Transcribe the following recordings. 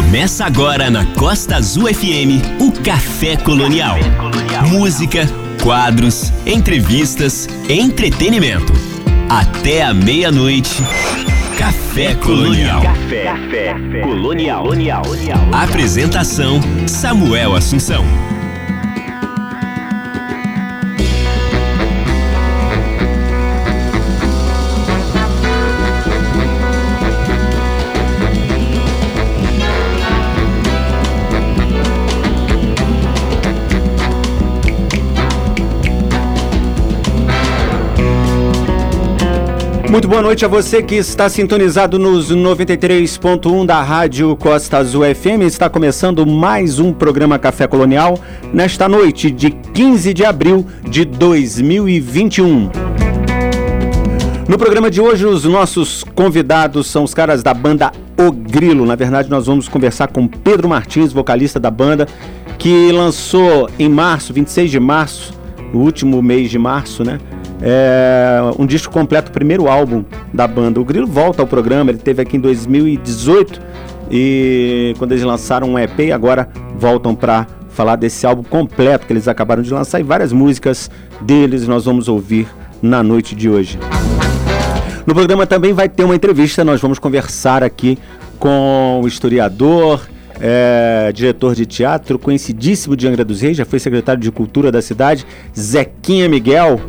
Começa agora na Costa Azul FM o Café Colonial. Música, quadros, entrevistas, entretenimento. Até a meia-noite. Café Colonial. Café, Colonial. Apresentação: Samuel Assunção. Muito boa noite a você que está sintonizado nos 93.1 da Rádio Costa Azul FM. Está começando mais um programa Café Colonial nesta noite de 15 de abril de 2021. No programa de hoje, os nossos convidados são os caras da banda O Grilo. Na verdade, nós vamos conversar com Pedro Martins, vocalista da banda, que lançou em março, 26 de março, no último mês de março, né? É, um disco completo, o primeiro álbum da banda. O Grilo volta ao programa, ele teve aqui em 2018 e quando eles lançaram um EP, agora voltam para falar desse álbum completo que eles acabaram de lançar e várias músicas deles nós vamos ouvir na noite de hoje. No programa também vai ter uma entrevista, nós vamos conversar aqui com o historiador, é, diretor de teatro, conhecidíssimo de Angra dos Reis, já foi secretário de Cultura da cidade, Zequinha Miguel.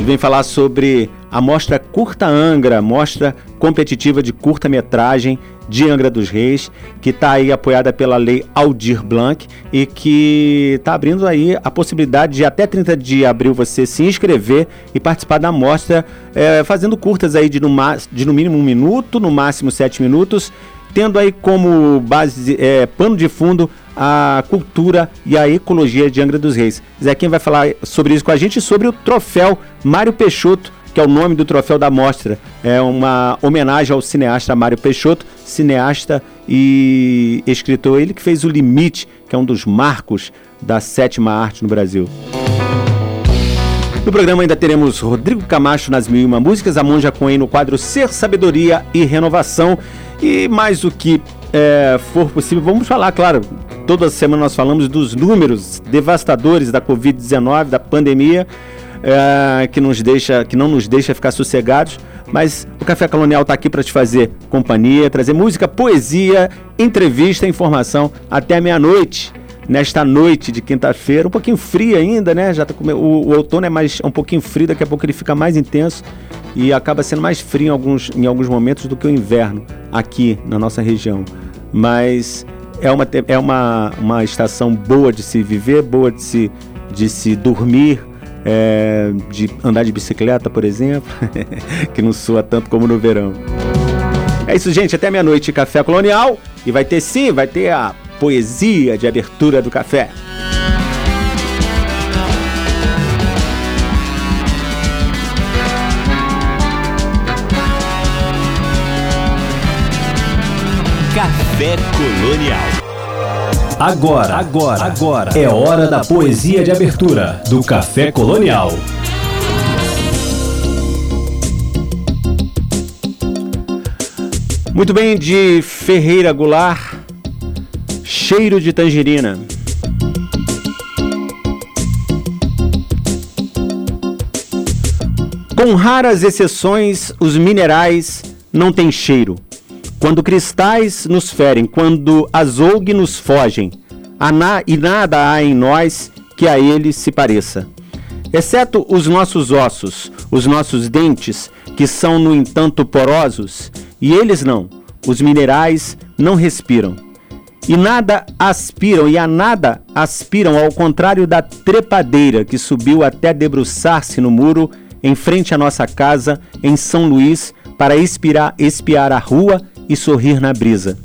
Ele vem falar sobre a mostra Curta Angra, mostra competitiva de curta-metragem de Angra dos Reis, que está aí apoiada pela lei Aldir Blanc e que está abrindo aí a possibilidade de até 30 de abril você se inscrever e participar da mostra, é, fazendo curtas aí de no, de no mínimo um minuto, no máximo sete minutos, tendo aí como base, é, pano de fundo a cultura e a ecologia de Angra dos Reis. Zequinha vai falar sobre isso com a gente sobre o troféu Mário Peixoto, que é o nome do troféu da mostra. É uma homenagem ao cineasta Mário Peixoto, cineasta e escritor. Ele que fez O Limite, que é um dos marcos da sétima arte no Brasil. No programa ainda teremos Rodrigo Camacho nas Mil e Uma Músicas, a Monja Coen no quadro Ser, Sabedoria e Renovação. E mais do que é, for possível, vamos falar, claro, toda semana nós falamos dos números devastadores da Covid-19, da pandemia, é, que, nos deixa, que não nos deixa ficar sossegados. Mas o Café Colonial está aqui para te fazer companhia, trazer música, poesia, entrevista, informação até meia-noite. Nesta noite de quinta-feira, um pouquinho fria ainda, né? Já tá com... o, o outono é mais é um pouquinho frio, daqui a pouco ele fica mais intenso e acaba sendo mais frio em alguns, em alguns momentos do que o inverno aqui na nossa região. Mas é uma, é uma, uma estação boa de se viver, boa de se, de se dormir, é, de andar de bicicleta, por exemplo, que não soa tanto como no verão. É isso, gente. Até meia-noite, Café Colonial. E vai ter sim, vai ter a poesia de abertura do café. Café Colonial. Agora, agora, agora é hora da poesia de abertura do Café Colonial. Muito bem, de Ferreira Goulart, cheiro de tangerina. Com raras exceções, os minerais não têm cheiro. Quando cristais nos ferem, quando azougue nos fogem, e nada há em nós que a ele se pareça. Exceto os nossos ossos, os nossos dentes, que são, no entanto, porosos, e eles não, os minerais não respiram. E nada aspiram, e a nada aspiram, ao contrário da trepadeira que subiu até debruçar-se no muro em frente à nossa casa em São Luís para espiar, espiar a rua e sorrir na brisa.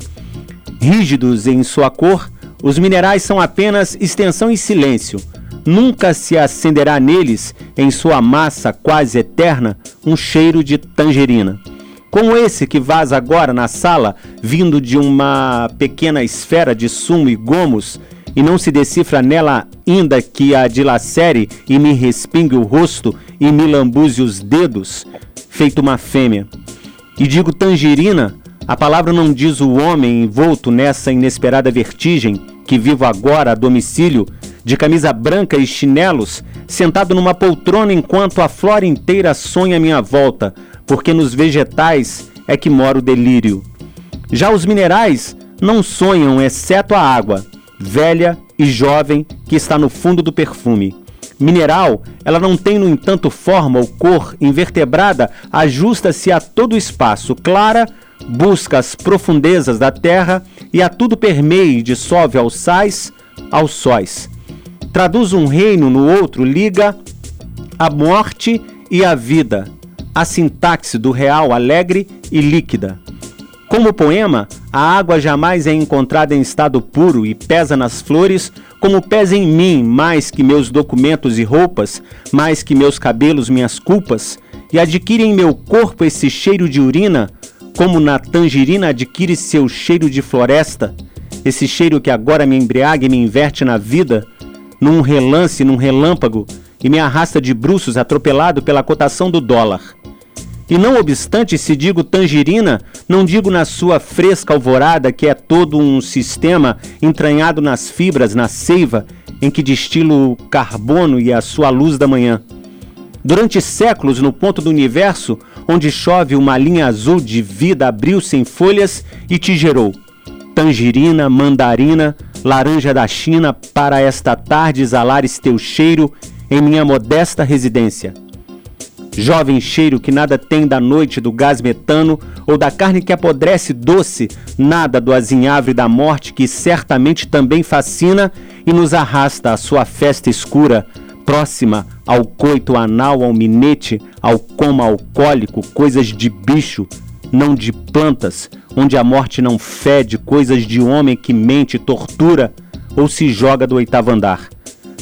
Rígidos em sua cor, os minerais são apenas extensão e silêncio. Nunca se acenderá neles, em sua massa quase eterna, um cheiro de tangerina. Como esse que vaza agora na sala, vindo de uma pequena esfera de sumo e gomos, e não se decifra nela ainda que a dilacere e me respingue o rosto e me lambuze os dedos, feito uma fêmea. E digo tangerina A palavra não diz o homem envolto nessa inesperada vertigem que vivo agora a domicílio, de camisa branca e chinelos, sentado numa poltrona enquanto a flora inteira sonha à minha volta, porque nos vegetais é que mora o delírio. Já os minerais não sonham, exceto a água, velha e jovem, que está no fundo do perfume. Mineral, ela não tem, no entanto, forma ou cor invertebrada, ajusta-se a todo o espaço, clara, busca as profundezas da terra e a tudo permeia e dissolve aos sais, aos sóis. Traduz um reino no outro, liga a morte e a vida, a sintaxe do real alegre e líquida. Como poema, a água jamais é encontrada em estado puro e pesa nas flores, como pesa em mim mais que meus documentos e roupas, mais que meus cabelos, minhas culpas, e adquire em meu corpo esse cheiro de urina, como na tangerina adquire seu cheiro de floresta, esse cheiro que agora me embriaga e me inverte na vida, num relance, num relâmpago, e me arrasta de bruços atropelado pela cotação do dólar. E não obstante, se digo tangerina, não digo na sua fresca alvorada, que é todo um sistema entranhado nas fibras, na seiva, em que destilo o carbono e a sua luz da manhã. Durante séculos, no ponto do universo, onde chove uma linha azul de vida abriu-se em folhas e te gerou. Tangerina, mandarina, laranja da China, para esta tarde exalares teu cheiro em minha modesta residência Jovem cheiro que nada tem da noite do gás metano ou da carne que apodrece doce, nada do azinhavre da morte que certamente também fascina e nos arrasta à sua festa escura, próxima ao coito anal, ao minete, ao coma alcoólico, coisas de bicho, não de plantas, onde a morte não fede, coisas de homem que mente, tortura ou se joga do oitavo andar,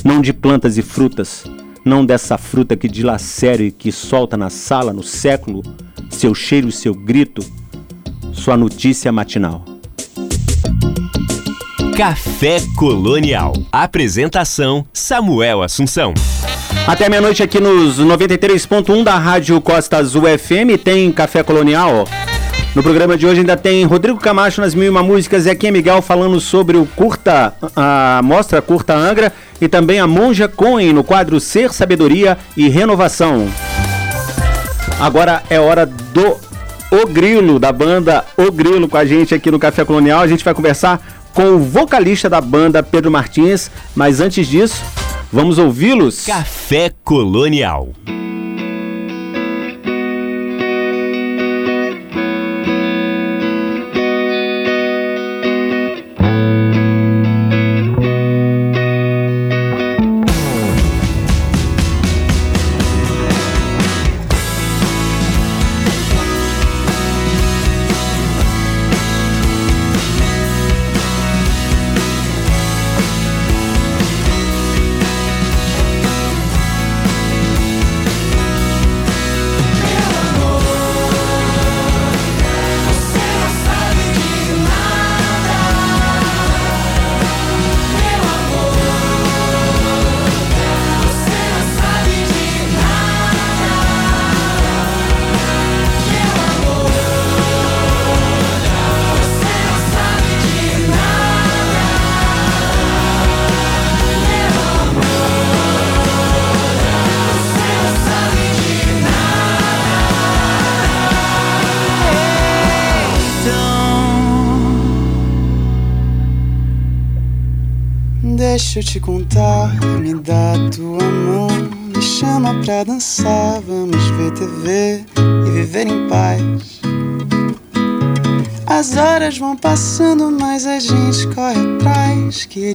não de plantas e frutas não dessa fruta que dilacera e que solta na sala, no século, seu cheiro e seu grito, sua notícia matinal. Café Colonial. Apresentação: Samuel Assunção. Até meia-noite aqui nos 93.1 da Rádio Costa Azul FM tem Café Colonial. No programa de hoje ainda tem Rodrigo Camacho nas Mil e Uma Músicas e aqui é Miguel falando sobre o curta, a mostra Curta Angra e também a Monja Coen no quadro Ser, Sabedoria e Renovação. Agora é hora do O Grilo, da banda O Grilo com a gente aqui no Café Colonial. A gente vai conversar com o vocalista da banda, Pedro Martins, mas antes disso, vamos ouvi-los. Café Colonial.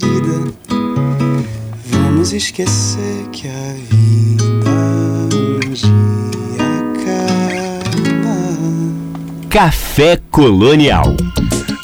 Querida. Vamos esquecer que a vida um dia acaba. Café Colonial.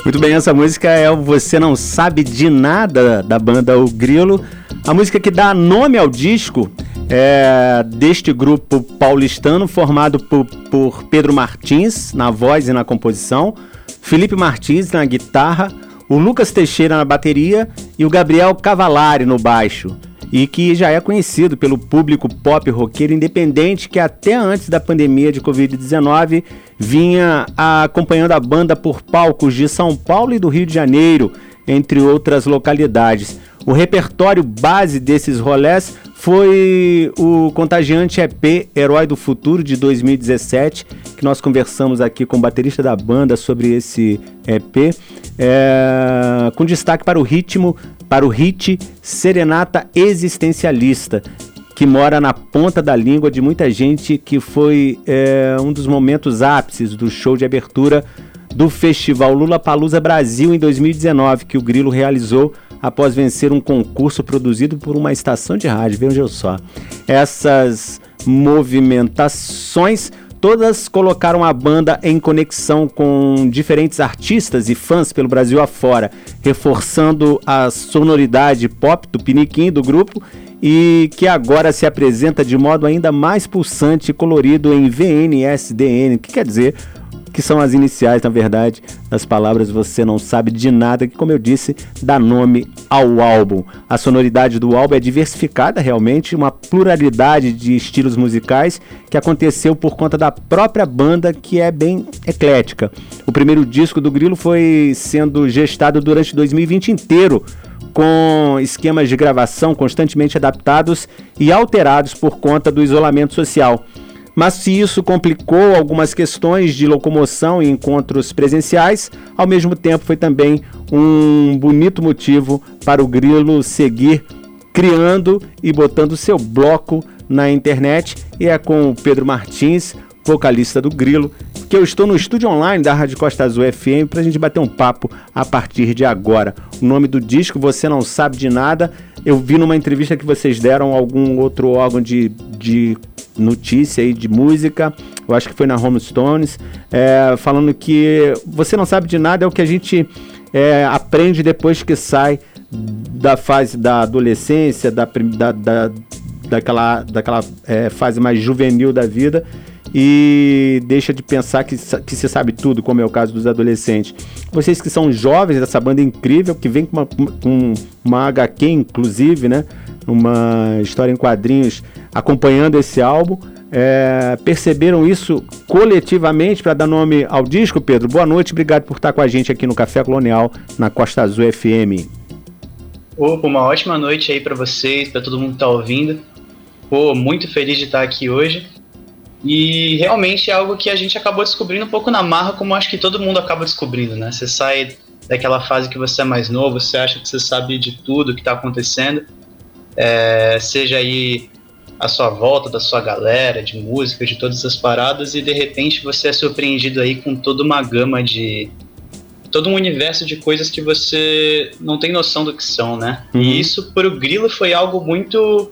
Muito bem, essa música é o Você Não Sabe de Nada da banda O Grilo. A música que dá nome ao disco é deste grupo paulistano formado por, por Pedro Martins na voz e na composição, Felipe Martins na guitarra, o Lucas Teixeira na bateria e o Gabriel Cavalari no baixo. e que já é conhecido pelo público pop roqueiro independente que até antes da pandemia de Covid-19 vinha acompanhando a banda por palcos de São Paulo e do Rio de Janeiro, entre outras localidades. O repertório base desses rolés foi o contagiante EP Herói do Futuro de 2017, que nós conversamos aqui com o baterista da banda sobre esse EP, é, com destaque para o ritmo, para o hit Serenata Existencialista, que mora na ponta da língua de muita gente, que foi é, um dos momentos ápices do show de abertura do festival Lula Palusa Brasil em 2019, que o Grilo realizou após vencer um concurso produzido por uma estação de rádio. Vejam só. Essas movimentações todas colocaram a banda em conexão com diferentes artistas e fãs pelo Brasil afora, reforçando a sonoridade pop do Piniquim do grupo e que agora se apresenta de modo ainda mais pulsante e colorido em VNSDN, que quer dizer que são as iniciais, na verdade, das palavras Você Não Sabe de Nada, que, como eu disse, dá nome ao álbum. A sonoridade do álbum é diversificada, realmente, uma pluralidade de estilos musicais que aconteceu por conta da própria banda, que é bem eclética. O primeiro disco do Grilo foi sendo gestado durante 2020 inteiro com esquemas de gravação constantemente adaptados e alterados por conta do isolamento social. Mas se isso complicou algumas questões de locomoção e encontros presenciais, ao mesmo tempo foi também um bonito motivo para o Grilo seguir criando e botando seu bloco na internet. E é com o Pedro Martins, vocalista do Grilo, que eu estou no estúdio online da Rádio Costa Azul FM para a gente bater um papo a partir de agora. O nome do disco, Você Não Sabe de Nada, eu vi numa entrevista que vocês deram a algum outro órgão de, de notícia aí de música, eu acho que foi na Home Stones, é, falando que você não sabe de nada, é o que a gente é, aprende depois que sai da fase da adolescência, da, da, da daquela, daquela é, fase mais juvenil da vida e deixa de pensar que, que se sabe tudo, como é o caso dos adolescentes. Vocês que são jovens dessa banda incrível, que vem com uma, com uma HQ, inclusive, né? Uma história em quadrinhos acompanhando esse álbum. É, perceberam isso coletivamente para dar nome ao disco, Pedro? Boa noite, obrigado por estar com a gente aqui no Café Colonial, na Costa Azul FM. Opa, uma ótima noite aí para vocês, para todo mundo que tá ouvindo. Pô, muito feliz de estar aqui hoje. E realmente é algo que a gente acabou descobrindo um pouco na marra, como acho que todo mundo acaba descobrindo, né? Você sai daquela fase que você é mais novo, você acha que você sabe de tudo que está acontecendo, é, seja aí a sua volta, da sua galera, de música, de todas as paradas, e de repente você é surpreendido aí com toda uma gama de. todo um universo de coisas que você não tem noção do que são, né? Uhum. E isso, para o Grilo, foi algo muito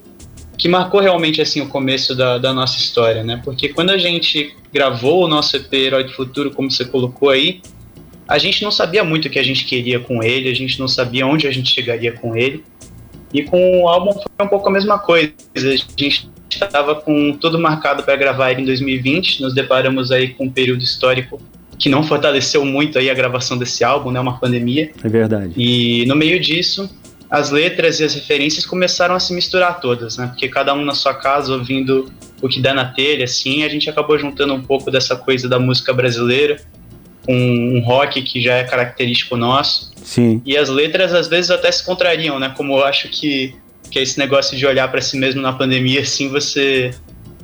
que marcou realmente assim o começo da, da, nossa história, né? Porque quando a gente gravou o nosso EP Herói do Futuro, como você colocou aí, a gente não sabia muito o que a gente queria com ele, a gente não sabia onde a gente chegaria com ele. E com o álbum foi um pouco a mesma coisa. A gente estava com tudo marcado para gravar ele em 2020, nos deparamos aí com um período histórico que não fortaleceu muito aí a gravação desse álbum, né? Uma pandemia. É verdade. E no meio disso, as letras e as referências começaram a se misturar todas, né? Porque cada um na sua casa ouvindo o que dá na telha, assim, a gente acabou juntando um pouco dessa coisa da música brasileira com um rock que já é característico nosso. Sim. E as letras às vezes até se contrariam, né? Como eu acho que, que é esse negócio de olhar para si mesmo na pandemia, assim, você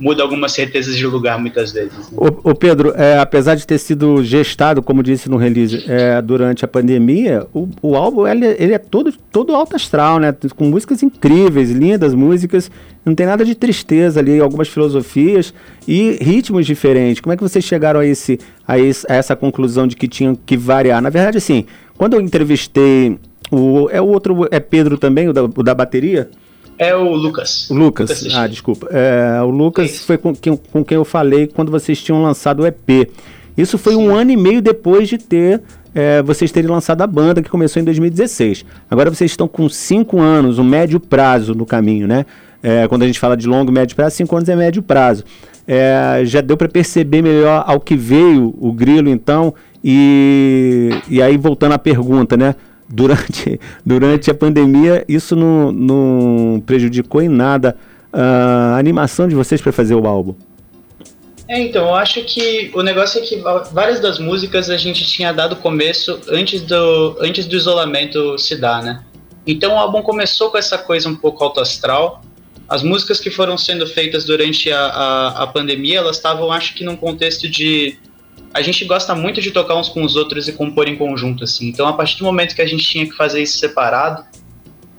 muda algumas certezas de lugar muitas vezes. Né? O, Pedro, é, apesar de ter sido gestado, como disse no release, é, durante a pandemia, o, o álbum ele, ele, é todo, todo alto astral, né? Com músicas incríveis, lindas músicas, não tem nada de tristeza ali, algumas filosofias e ritmos diferentes. Como é que vocês chegaram a, esse, a, esse, a essa conclusão de que tinham que variar? Na verdade, assim, quando eu entrevistei o, é o outro, é Pedro também, o da, o da bateria? É o Lucas. O Lucas, Lucas ah, desculpa. É, o Lucas foi com quem, com quem eu falei quando vocês tinham lançado o EP. Isso foi Sim. um ano e meio depois de ter é, vocês terem lançado a banda, que começou em 2016. Agora vocês estão com cinco anos, um médio prazo no caminho, né? É, quando a gente fala de longo, médio prazo, cinco anos é médio prazo. É, já deu para perceber melhor ao que veio o Grilo, então. E, e aí, voltando à pergunta, né? durante, durante a pandemia isso não, não prejudicou em nada a animação de vocês para fazer o álbum? É, então, eu acho que o negócio é que várias das músicas a gente tinha dado começo antes do, antes do isolamento se dar, né? Então o álbum começou com essa coisa um pouco autoastral. As músicas que foram sendo feitas durante a, a, a pandemia, elas estavam, acho que, num contexto de. A gente gosta muito de tocar uns com os outros e compor em conjunto, assim. Então, a partir do momento que a gente tinha que fazer isso separado,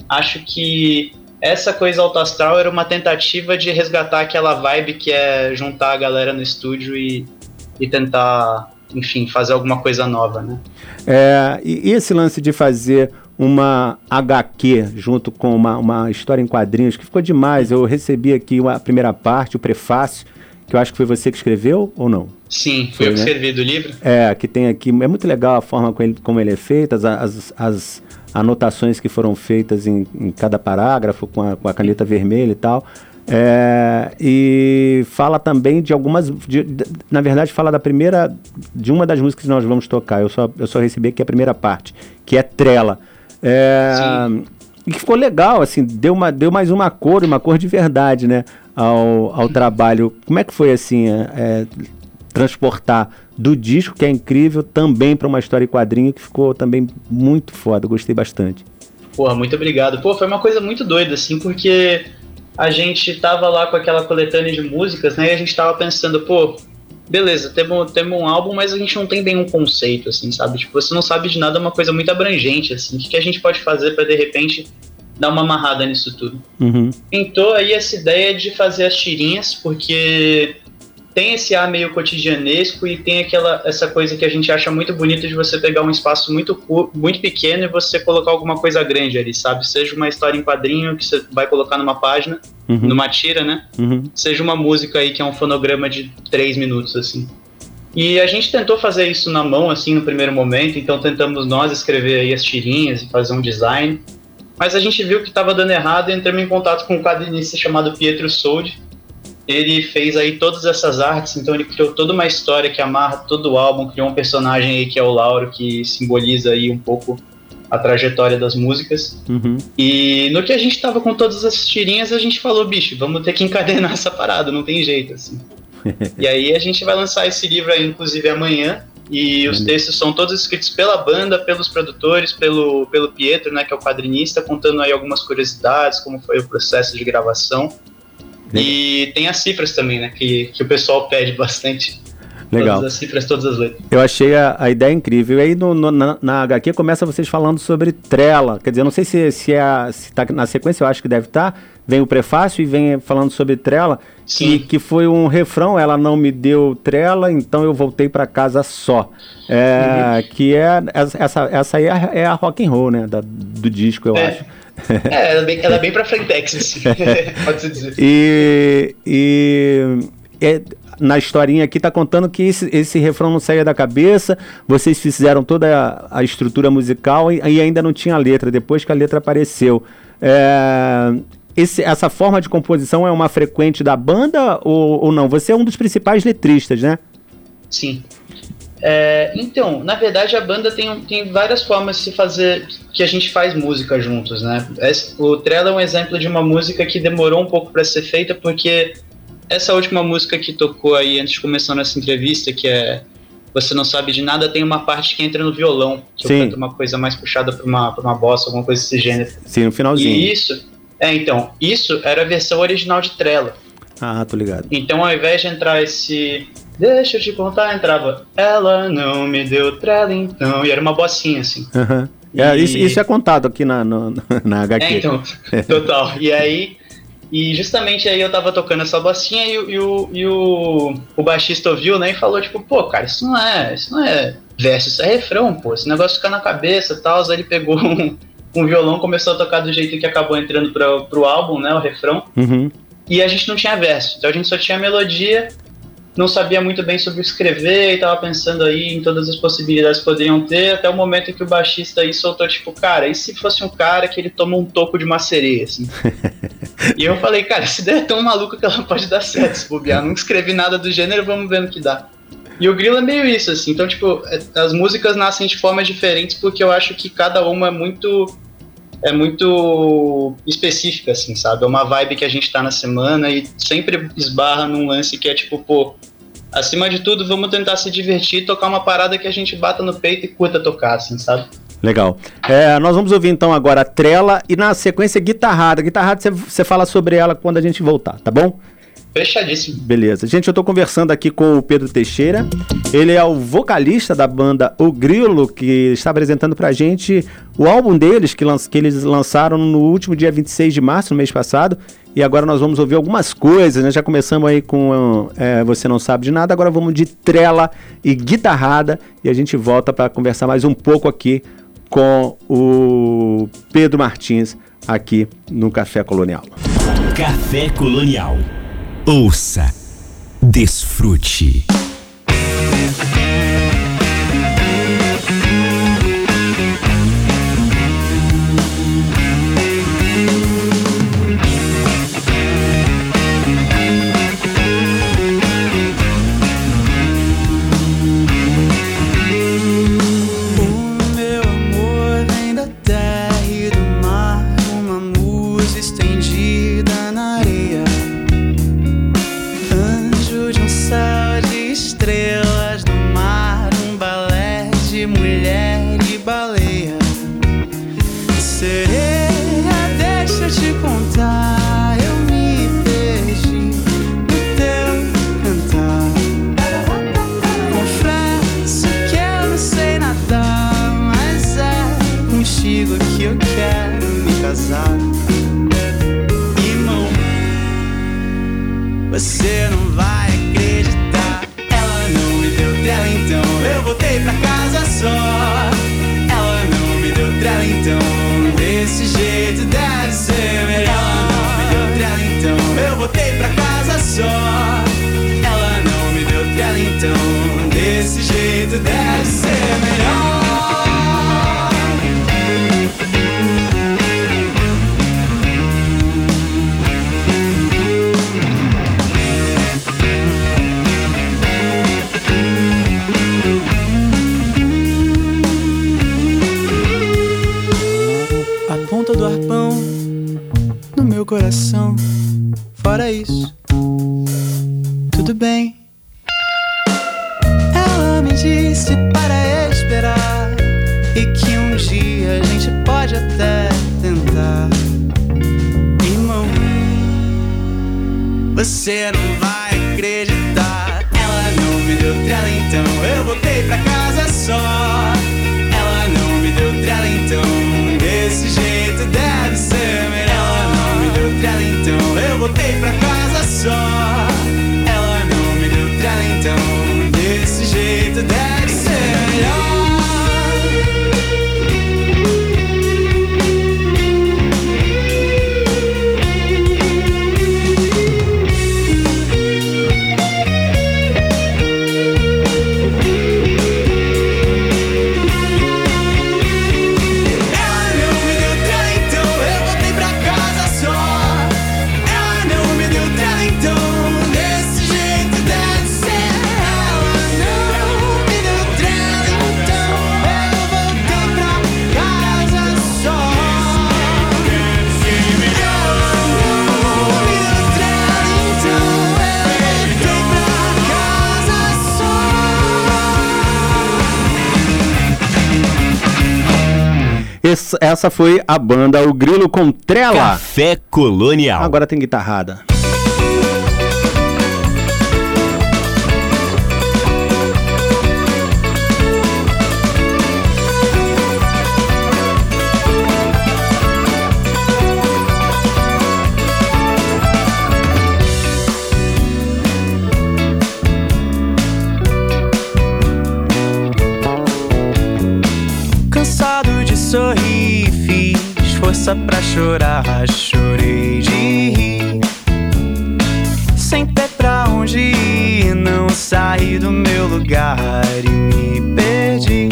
acho que essa coisa autoastral era uma tentativa de resgatar aquela vibe que é juntar a galera no estúdio e, e tentar, enfim, fazer alguma coisa nova, né? É, e esse lance de fazer uma HQ junto com uma, uma história em quadrinhos que ficou demais. Eu recebi aqui a primeira parte, o prefácio, que eu acho que foi você que escreveu ou não? Sim, foi, eu que né? escrevi do livro. É, que tem aqui. É muito legal a forma como ele, como ele é feito, as, as, as anotações que foram feitas em, em cada parágrafo com a, com a, caneta vermelha e tal. É, e fala também de algumas. De, de, na verdade, fala da primeira. De uma das músicas que nós vamos tocar. Eu só, eu só recebi aqui a primeira parte, que é Trela. É, e que ficou legal, assim, deu, uma, deu mais uma cor, uma cor de verdade, né? Ao, ao trabalho. Como é que foi assim? É, é transportar do disco, que é incrível, também para uma história em quadrinho que ficou também muito foda, gostei bastante. Porra, muito obrigado. Pô, foi uma coisa muito doida, assim, porque a gente tava lá com aquela coletânea de músicas, né, e a gente tava pensando, pô, beleza, temos, temos um álbum, mas a gente não tem bem um conceito, assim, sabe? Tipo, você não sabe de nada, é uma coisa muito abrangente, assim, o que, que a gente pode fazer para de repente dar uma amarrada nisso tudo? Uhum. Pintou aí essa ideia de fazer as tirinhas, porque tem esse ar meio cotidianesco e tem aquela essa coisa que a gente acha muito bonita de você pegar um espaço muito muito pequeno e você colocar alguma coisa grande ali, sabe? Seja uma história em quadrinho que você vai colocar numa página, uhum. numa tira, né? Uhum. Seja uma música aí que é um fonograma de três minutos, assim. E a gente tentou fazer isso na mão, assim, no primeiro momento, então tentamos nós escrever aí as tirinhas e fazer um design. Mas a gente viu que estava dando errado e entramos em contato com um quadrinista chamado Pietro Soldi, ele fez aí todas essas artes, então ele criou toda uma história que amarra todo o álbum, criou um personagem aí que é o Lauro, que simboliza aí um pouco a trajetória das músicas. Uhum. E no que a gente tava com todas as tirinhas, a gente falou, bicho, vamos ter que encadenar essa parada, não tem jeito, assim. e aí a gente vai lançar esse livro aí, inclusive, amanhã. E os uhum. textos são todos escritos pela banda, pelos produtores, pelo, pelo Pietro, né, que é o quadrinista, contando aí algumas curiosidades, como foi o processo de gravação. E tem as cifras também, né? Que, que o pessoal pede bastante. Legal. Todas as cifras, todas as letras. Eu achei a, a ideia incrível. E aí no, no, na, na, HQ começa vocês falando sobre trela. Quer dizer, eu não sei se, se, é, se tá na sequência, eu acho que deve estar. Tá. Vem o prefácio e vem falando sobre trela. Que, que foi um refrão, ela não me deu trela, então eu voltei para casa só. É, uhum. Que é essa, essa aí é, é a rock and roll, né? Da, do disco, eu é. acho. É, ela é bem, ela é bem pra frentex, assim. pode-se dizer. E, e é, na historinha aqui tá contando que esse, esse refrão não saía da cabeça, vocês fizeram toda a, a estrutura musical e, e, ainda não tinha letra, depois que a letra apareceu. É, esse, essa forma de composição é uma frequente da banda ou, ou não? Você é um dos principais letristas, né? Sim. É, então, na verdade, a banda tem, tem várias formas de se fazer que a gente faz música juntos, né? O Trela é um exemplo de uma música que demorou um pouco para ser feita, porque essa última música que tocou aí antes de começar nossa entrevista, que é Você Não Sabe de Nada, tem uma parte que entra no violão, que Sim. eu canto uma coisa mais puxada pra uma, pra uma bossa, alguma coisa desse gênero. Sim, no finalzinho. E isso, é, então, isso era a versão original de Trela. Ah, tô ligado. Então, ao invés de entrar esse Deixa eu te contar, entrava. Ela não me deu trela então. E era uma bocinha assim. Uhum. É, isso, isso, é contado aqui na, no, na HQ. É, então, total. E aí, e justamente aí eu tava tocando essa bocinha e, e, o, e o, o baixista ouviu, né? E falou, tipo, pô, cara, isso não é. Isso não é verso, isso é refrão, pô. Esse negócio fica na cabeça e tal. Aí ele pegou um, um violão, começou a tocar do jeito que acabou entrando pra, pro álbum, né? O refrão. Uhum. E a gente não tinha verso. Então a gente só tinha melodia não sabia muito bem sobre escrever e tava pensando aí em todas as possibilidades que poderiam ter, até o momento que o baixista aí soltou, tipo, cara, e se fosse um cara que ele toma um toco de uma sereia, assim? e eu falei, cara, essa ideia é tão maluca que ela pode dar certo se bobear. Não escrevi nada do gênero, vamos ver no que dá. E o Grilo é meio isso, assim. Então, tipo, é, as músicas nascem de formas diferentes porque eu acho que cada uma é muito é muito específica, assim, sabe? É uma vibe que a gente tá na semana e sempre esbarra num lance que é tipo, pô, acima de tudo, vamos tentar se divertir, tocar uma parada que a gente bata no peito e curta tocar, assim, sabe? Legal. É, nós vamos ouvir então agora a Trela e na sequência Guitarrada. Guitarrada você fala sobre ela quando a gente voltar, tá bom? Fechadíssimo. Beleza. Gente, eu tô conversando aqui com o Pedro Teixeira. Ele é o vocalista da banda O Grilo, que está apresentando pra gente o álbum deles, que, que eles lançaram no último dia 26 de março, no mês passado. E agora nós vamos ouvir algumas coisas, né? Já começamos aí com é, Você Não Sabe de Nada, agora vamos de trela e guitarrada. E a gente volta para conversar mais um pouco aqui com o Pedro Martins, aqui no Café Colonial. Café Colonial. Ouça, desfrute. Essa foi a banda O Grilo com Trela. Café Colonial. Agora tem guitarrada. Força pra chorar, chorei de rir. Sem ter pra onde ir, não saí do meu lugar e me perdi.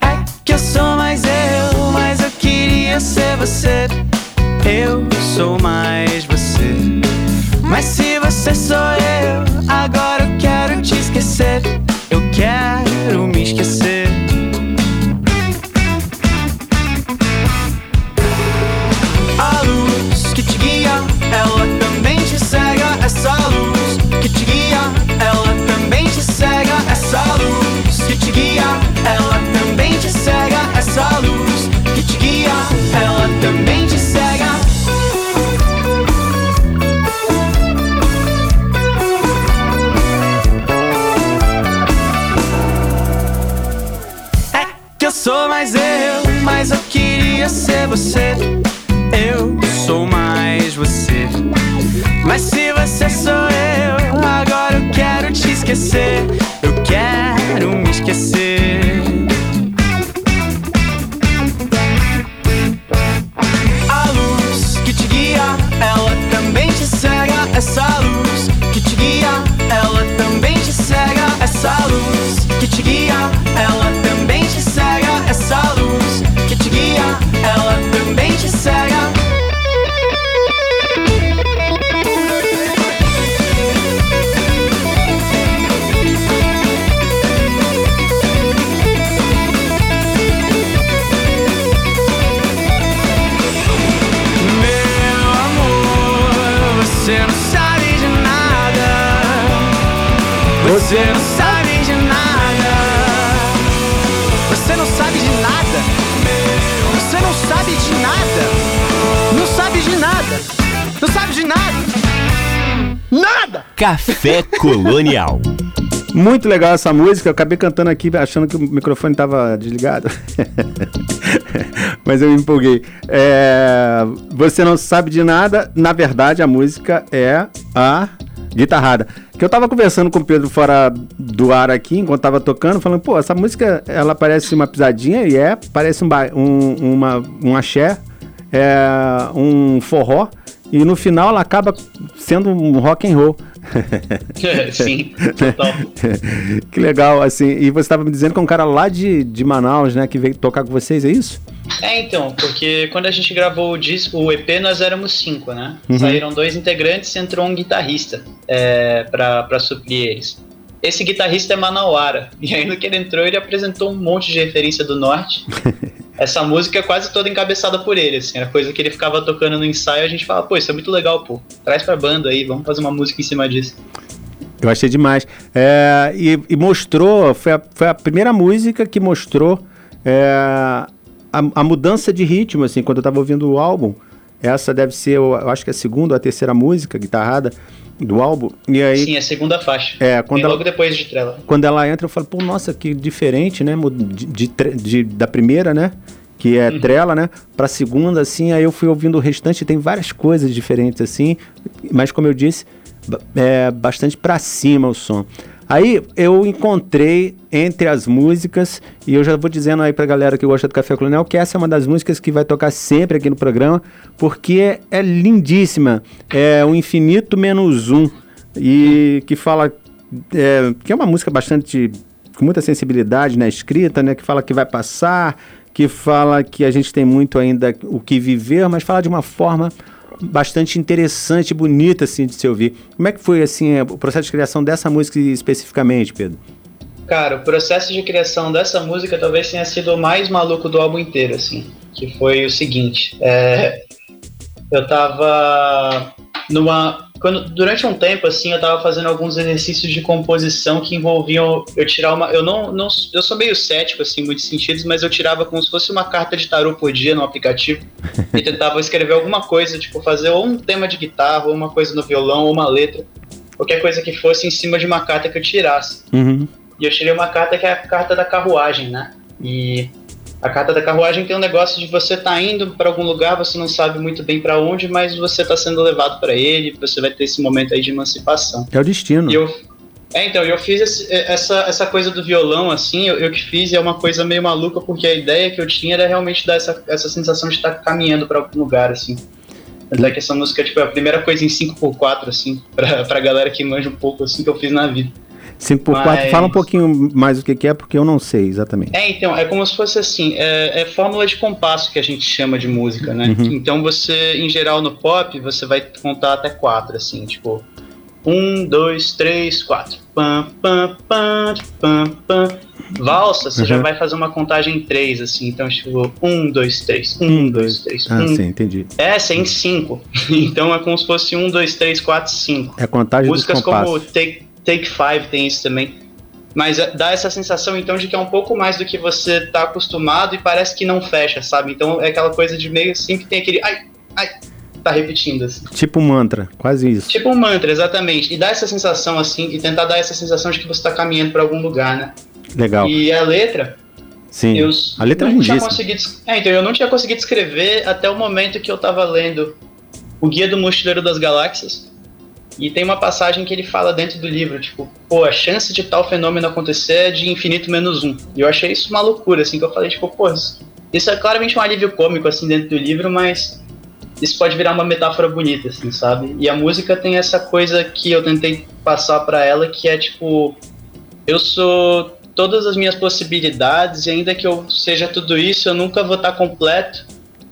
É que eu sou mais eu, mas eu queria ser você. Eu sou mais queria ser você. Eu sou mais você. Mas se você sou eu, agora eu quero te esquecer. Café Colonial. Muito legal essa música. Eu acabei cantando aqui achando que o microfone estava desligado. Mas eu me empolguei. É, Você não sabe de nada. Na verdade, a música é a guitarrada. Que eu tava conversando com o Pedro fora do ar aqui, enquanto tava tocando, falando, pô, essa música, ela parece uma pisadinha e é, parece um, um, uma, um axé, é, um forró, e no final ela acaba sendo um rock and roll. Sim, total. que legal, assim. E você estava me dizendo que é um cara lá de, de Manaus, né? Que veio tocar com vocês, é isso? É, então, porque quando a gente gravou o disco, o EP, nós éramos cinco, né? Saíram dois integrantes e entrou um guitarrista é, pra suprir eles. Esse guitarrista é Manauara, e aí no que ele entrou, ele apresentou um monte de referência do norte. Essa música é quase toda encabeçada por ele, assim, era coisa que ele ficava tocando no ensaio, a gente fala, pô, isso é muito legal, pô, traz pra banda aí, vamos fazer uma música em cima disso. Eu achei demais. É, e, e mostrou, foi a, foi a primeira música que mostrou é, a, a mudança de ritmo, assim, quando eu tava ouvindo o álbum. Essa deve ser, eu acho que é a segunda ou a terceira música, guitarrada, do álbum. E aí, Sim, é a segunda faixa. É, quando ela- logo depois de Trela. quando ela entra, eu falo, pô, nossa, que diferente, né? De, de de- da primeira, né? Que é trela, né? Pra segunda, assim, aí eu fui ouvindo o restante, tem várias coisas diferentes, assim, mas como eu disse, é bastante pra cima o som. Aí eu encontrei entre as músicas, e eu já vou dizendo aí pra galera que gosta do Café Colonial, que essa é uma das músicas que vai tocar sempre aqui no programa, porque é lindíssima. É o Infinito Menos Um, e que fala é, que é uma música bastante com muita sensibilidade na escrita, né? Que fala que vai passar, que fala que a gente tem muito ainda o que viver, mas fala de uma forma bastante interessante, e bonita assim de se ouvir. Como é que foi assim é, o processo de criação dessa música especificamente, Pedro? Cara, o processo de criação dessa música talvez tenha sido o mais maluco do álbum inteiro, assim. Que foi o seguinte. é, eu tava numa. Quando, durante um tempo, assim, eu tava fazendo alguns exercícios de composição que envolviam eu tirar uma. Eu não, não. Eu sou meio cético, assim, em muitos sentidos, mas eu tirava como se fosse uma carta de tarô por dia no aplicativo e tentava escrever alguma coisa, tipo, fazer ou um tema de guitarra, ou uma coisa no violão, ou uma letra. Qualquer coisa que fosse em cima de uma carta que eu tirasse. Uhum. E eu tirei uma carta que é a carta da carruagem, né? E a carta da carruagem tem um negócio de você tá indo para algum lugar, você não sabe muito bem para onde, mas você tá sendo levado para ele, você vai ter esse momento aí de emancipação. É o destino. E eu é, então, eu fiz esse- essa, essa coisa do violão, assim, eu, eu que fiz, e é uma coisa meio maluca, porque a ideia que eu tinha era realmente dar essa, essa sensação de estar caminhando para algum lugar, assim. Tanto é que essa música tipo, é a primeira coisa em 5x4, assim, pra, pra galera que manja um pouco, assim, que eu fiz na vida. 5 por 4 Mas- fala um pouquinho mais o que, que é, porque eu não sei exatamente. É, então, é como se fosse assim, é, é fórmula de compasso que a gente chama de música, né? Então você, em geral, no pop, você vai contar até quatro, assim, tipo. Um, dois, três, quatro. Pam, pam, pam, pam, pam. Valsa, você já Uhum. vai fazer uma contagem em três, assim. Então, tipo, um, dois, três. Um, dois, três. Ah, um. sim, entendi. Essa é em cinco. Então é como se fosse um, dois, três, quatro, cinco. É contagem Músicas como. Take, Take Five tem isso também. Mas é- dá essa sensação, então, de que é um pouco mais do que você tá acostumado e parece que não fecha, sabe? Então é aquela coisa de meio assim que tem aquele. Ai, ai, tá repetindo, assim. Tipo um mantra, quase isso. Tipo um mantra, exatamente. E dá essa sensação, assim, e tentar dar essa sensação de que você tá caminhando pra algum lugar, né? Legal. E a letra, Sim. Eu a letra é não tinha lindíssima. conseguido. É, então eu não tinha conseguido escrever até o momento que eu tava lendo O Guia do Mochileiro das Galáxias. E tem uma passagem que ele fala dentro do livro, tipo, pô, a chance de tal fenômeno acontecer é de infinito menos um. E eu achei isso uma loucura, assim, que eu falei, tipo, pô, isso é claramente um alívio cômico, assim, dentro do livro, mas isso pode virar uma metáfora bonita, assim, sabe? E a música tem essa coisa que eu tentei passar pra ela, que é, tipo, eu sou todas as minhas possibilidades, e ainda que eu seja tudo isso, eu nunca vou estar completo.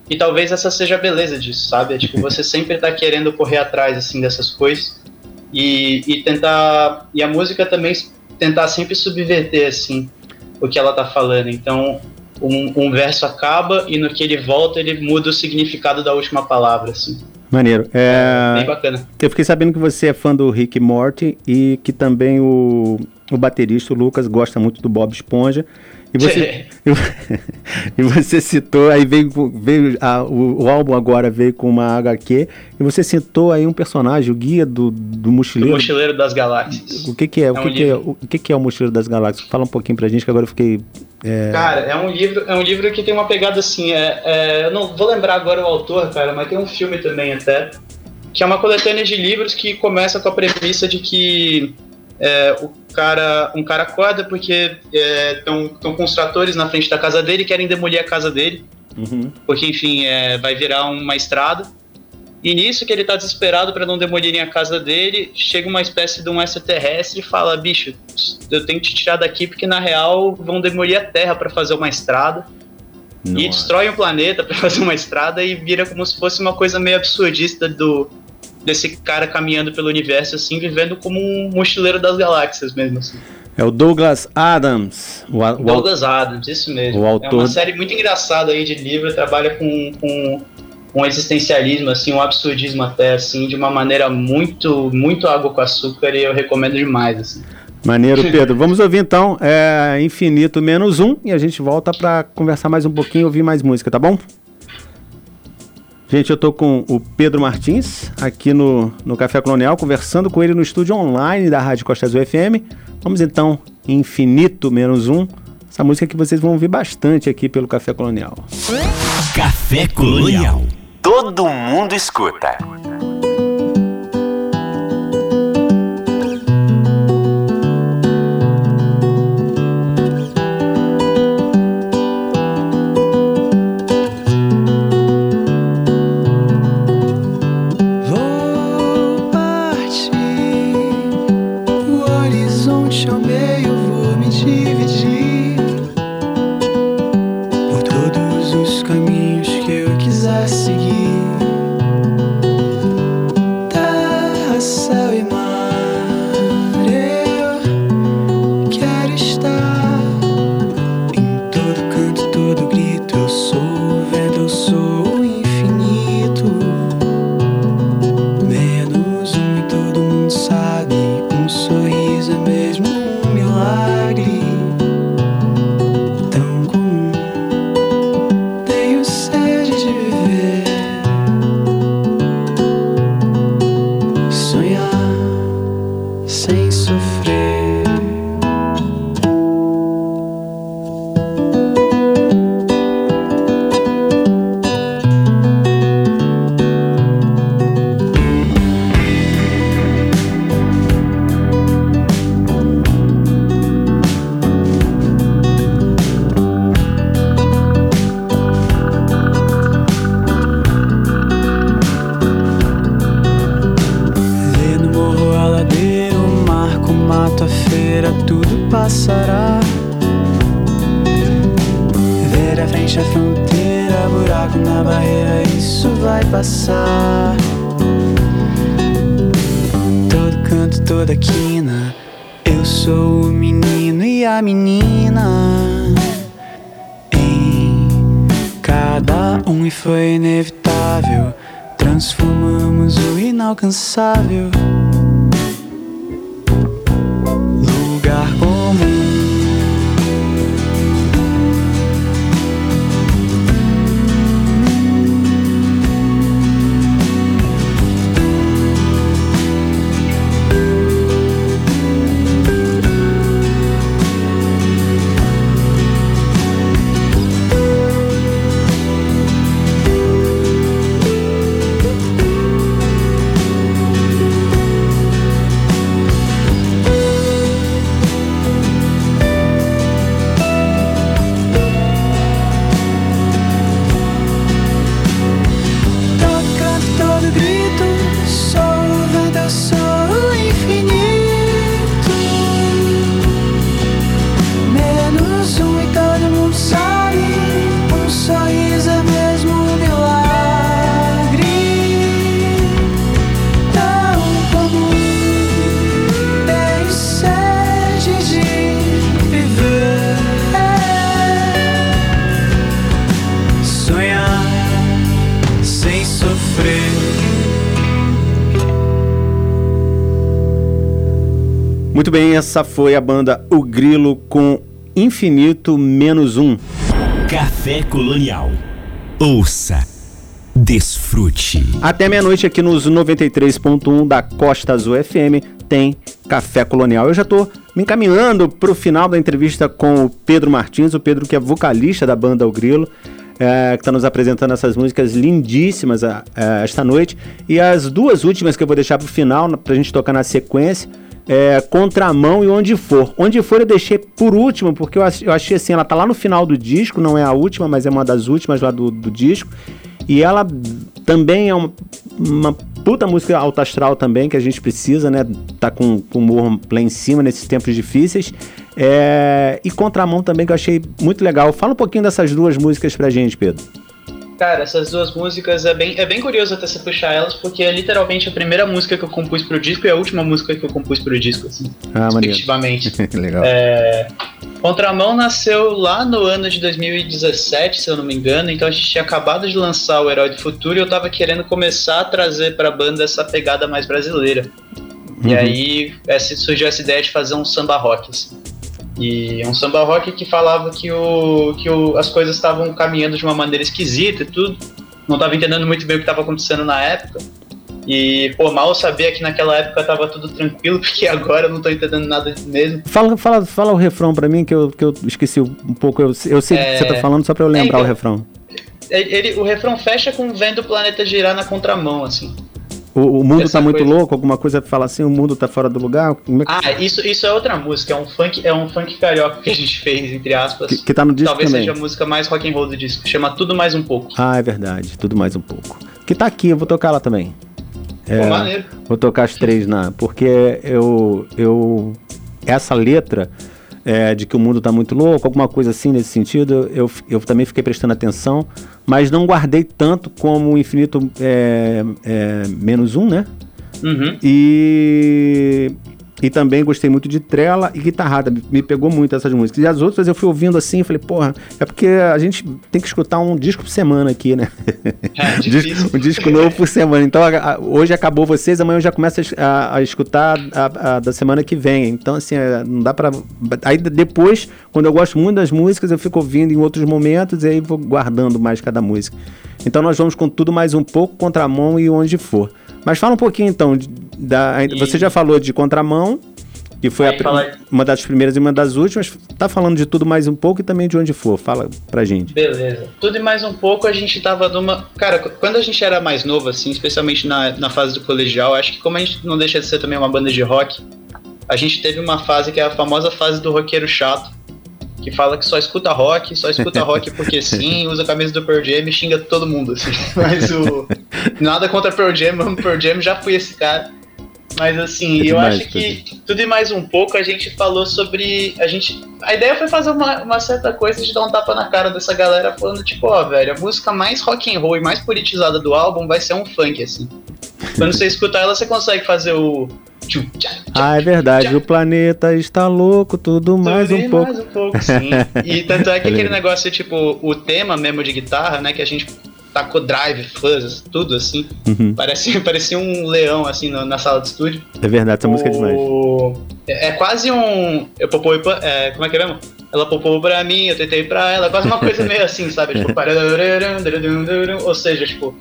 E talvez essa seja a beleza disso, sabe? É tipo, você sempre tá querendo correr atrás, assim, dessas coisas. E, e tentar. E a música também tentar sempre subverter, assim, o que ela tá falando. Então, um, um verso acaba e no que ele volta, ele muda o significado da última palavra, assim. Maneiro. É... Bem bacana. Eu fiquei sabendo que você é fã do Rick Morty e que também o, o baterista, o Lucas, gosta muito do Bob Esponja. E você, e você citou, aí veio, veio a, o, o, álbum agora veio com uma HQ, e você citou aí um personagem, o guia do, do mochileiro. Do mochileiro das galáxias. O que que é? é o, que, um que é o que, que é o mochileiro das galáxias? Fala um pouquinho pra gente, que agora eu fiquei... É... Cara, é um livro, é um livro que tem uma pegada assim, é, é, eu não vou lembrar agora o autor, cara, mas tem um filme também até, que é uma coletânea de livros que começa com a premissa de que é, o cara, um cara acorda porque estão é, tratores na frente da casa dele e querem demolir a casa dele. Uhum. Porque, enfim, é, vai virar uma estrada. E nisso que ele tá desesperado para não demolirem a casa dele, chega uma espécie de um extraterrestre e fala: bicho, eu tenho que te tirar daqui porque na real vão demolir a Terra para fazer uma estrada. Nossa. E destrói o planeta para fazer uma estrada e vira como se fosse uma coisa meio absurdista do, desse cara caminhando pelo universo, assim, vivendo como um mochileiro das galáxias mesmo, assim. É o Douglas Adams. O, o Douglas Adams, isso mesmo. O autor... É uma série muito engraçada aí de livro, trabalha com, com um existencialismo, assim, um absurdismo até, assim, de uma maneira muito, muito água com açúcar e eu recomendo demais, assim. Maneiro, Pedro. Vamos ouvir então é, Infinito Menos Um e a gente volta para conversar mais um pouquinho e ouvir mais música, tá bom? Gente, eu tô com o Pedro Martins aqui no, no Café Colonial, conversando com ele no estúdio online da Rádio Costa Azul FM. Vamos então, Infinito Menos Um, essa música que vocês vão ouvir bastante aqui pelo Café Colonial. Café Colonial. Todo mundo escuta. Inalcançável. Muito bem, essa foi a banda O Grilo com Infinito Menos Um. Café Colonial. Ouça. Desfrute. Até meia-noite aqui nos 93.1 da Costa Azul FM tem Café Colonial. Eu já estou me encaminhando para o final da entrevista com o Pedro Martins, o Pedro que é vocalista da banda O Grilo. É, que está nos apresentando essas músicas lindíssimas a, a, esta noite. E as duas últimas que eu vou deixar para o final, para a gente tocar na sequência, é, Contramão e Onde For. Onde For eu deixei por último, porque eu, eu achei assim, ela tá lá no final do disco, não é a última, mas é uma das últimas lá do, do disco. E ela também é uma, uma puta música alta astral também, que a gente precisa, né? Tá com, com o humor lá em cima nesses tempos difíceis. É, e Contramão também, que eu achei muito legal. Fala um pouquinho dessas duas músicas pra gente, Pedro. Cara, essas duas músicas é bem, é bem curioso até você puxar elas, porque é literalmente a primeira música que eu compus pro disco e a última música que eu compus pro disco, assim. Ah, respectivamente. Legal. É, Contramão nasceu lá no ano de 2017, se eu não me engano, então a gente tinha acabado de lançar o Herói do Futuro e eu tava querendo começar a trazer pra banda essa pegada mais brasileira. Uhum. E aí essa, surgiu essa ideia de fazer um samba rock, assim. E é um samba rock que falava que, o, que o, as coisas estavam caminhando de uma maneira esquisita e tudo. Não estava entendendo muito bem o que estava acontecendo na época. E, pô, mal sabia que naquela época tava tudo tranquilo, porque agora eu não tô entendendo nada mesmo. Fala, fala, fala o refrão pra mim, que eu, que eu esqueci um pouco. Eu, eu sei é... que você tá falando só pra eu lembrar é, então, o refrão. Ele, o refrão fecha com vendo o planeta girar na contramão, assim. O, o mundo Essa tá muito coisa... louco, alguma coisa fala assim, o mundo tá fora do lugar? É. Ah, isso, isso é outra música, é um funk, é um funk carioca que a gente fez, entre aspas. Que, que tá no disco Talvez também. seja a música mais rock and roll do disco, chama Tudo Mais Um Pouco. Ah, é verdade, Tudo Mais Um Pouco. Que tá aqui, eu vou tocar lá também. É, Pô, maneiro. Vou tocar as três na, porque eu, eu essa letra é, de que o mundo está muito louco, alguma coisa assim nesse sentido, eu, eu também fiquei prestando atenção, mas não guardei tanto como o Infinito é, é, menos um, né? Uhum. E e também gostei muito de Trela e Guitarrada. Me pegou muito essas músicas. E as outras eu fui ouvindo assim falei, porra, é porque a gente tem que escutar um disco por semana aqui, né? É, disco, um disco novo por semana. Então a, a, hoje acabou vocês, amanhã eu já começo a, a escutar a, da semana que vem. Então, assim, é, não dá pra. Aí depois, quando eu gosto muito das músicas, eu fico ouvindo em outros momentos e aí vou guardando mais cada música. Então nós vamos com tudo mais um pouco, contramão e onde for. Mas fala um pouquinho então da. E... Você já falou de contramão, que foi a, uma das primeiras e uma das últimas. Tá falando de tudo mais um pouco e também de onde for. Fala pra gente. Beleza. Tudo e mais um pouco a gente tava numa. Cara, quando a gente era mais novo, assim, especialmente na, na fase do colegial, acho que como a gente não deixa de ser também uma banda de rock, a gente teve uma fase que é a famosa fase do roqueiro chato que fala que só escuta rock, só escuta rock porque sim, usa a camisa do Pearl Jam e xinga todo mundo, assim. Mas o. Nada contra Pearl Jam, amo Pearl Jam, já fui esse cara. Mas assim, é eu demais, acho que tudo e mais um pouco a gente falou sobre. A gente. A ideia foi fazer uma, uma certa coisa de dar um tapa na cara dessa galera falando, tipo, ó, oh, velho, a música mais rock and roll e mais politizada do álbum vai ser um funk, assim. Quando você escuta ela, você consegue fazer o ah, é verdade. O planeta está louco, tudo mais um pouco. Mais um pouco, sim. E tanto é que aquele negócio, tipo, o tema mesmo de guitarra, né? Que a gente tacou drive, fuzz, tudo assim. Uhum. Parecia, parecia um leão, assim, no, na sala de estúdio. É verdade, essa o... música é demais. É, é quase um. Eu popou, é, como é que é mesmo? Ela popou pra mim, eu tentei pra ela, quase uma coisa meio assim, sabe? Tipo, ou seja, tipo.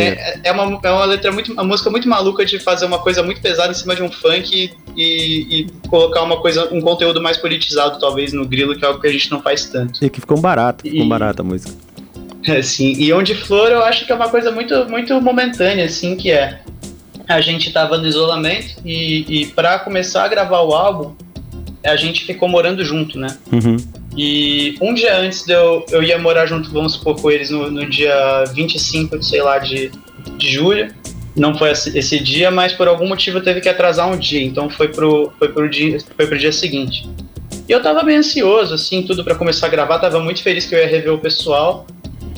É, é, uma, é uma letra muito. uma música muito maluca de fazer uma coisa muito pesada em cima de um funk e, e, colocar uma coisa, um conteúdo mais politizado, talvez, no grilo, que é algo que a gente não faz tanto. E que ficou barato, ficou e, barato a música. É, sim. E onde flor eu acho que é uma coisa muito, muito momentânea, assim, que é. A gente tava no isolamento e, e para começar a gravar o álbum, a gente ficou morando junto, né? Uhum. E um dia antes eu, eu ia morar junto, vamos supor, com eles no, no dia 25, sei lá, de, de julho. Não foi esse dia, mas por algum motivo teve que atrasar um dia, então foi pro, foi pro, dia, foi pro dia seguinte. E eu tava bem ansioso, assim, tudo para começar a gravar, tava muito feliz que eu ia rever o pessoal,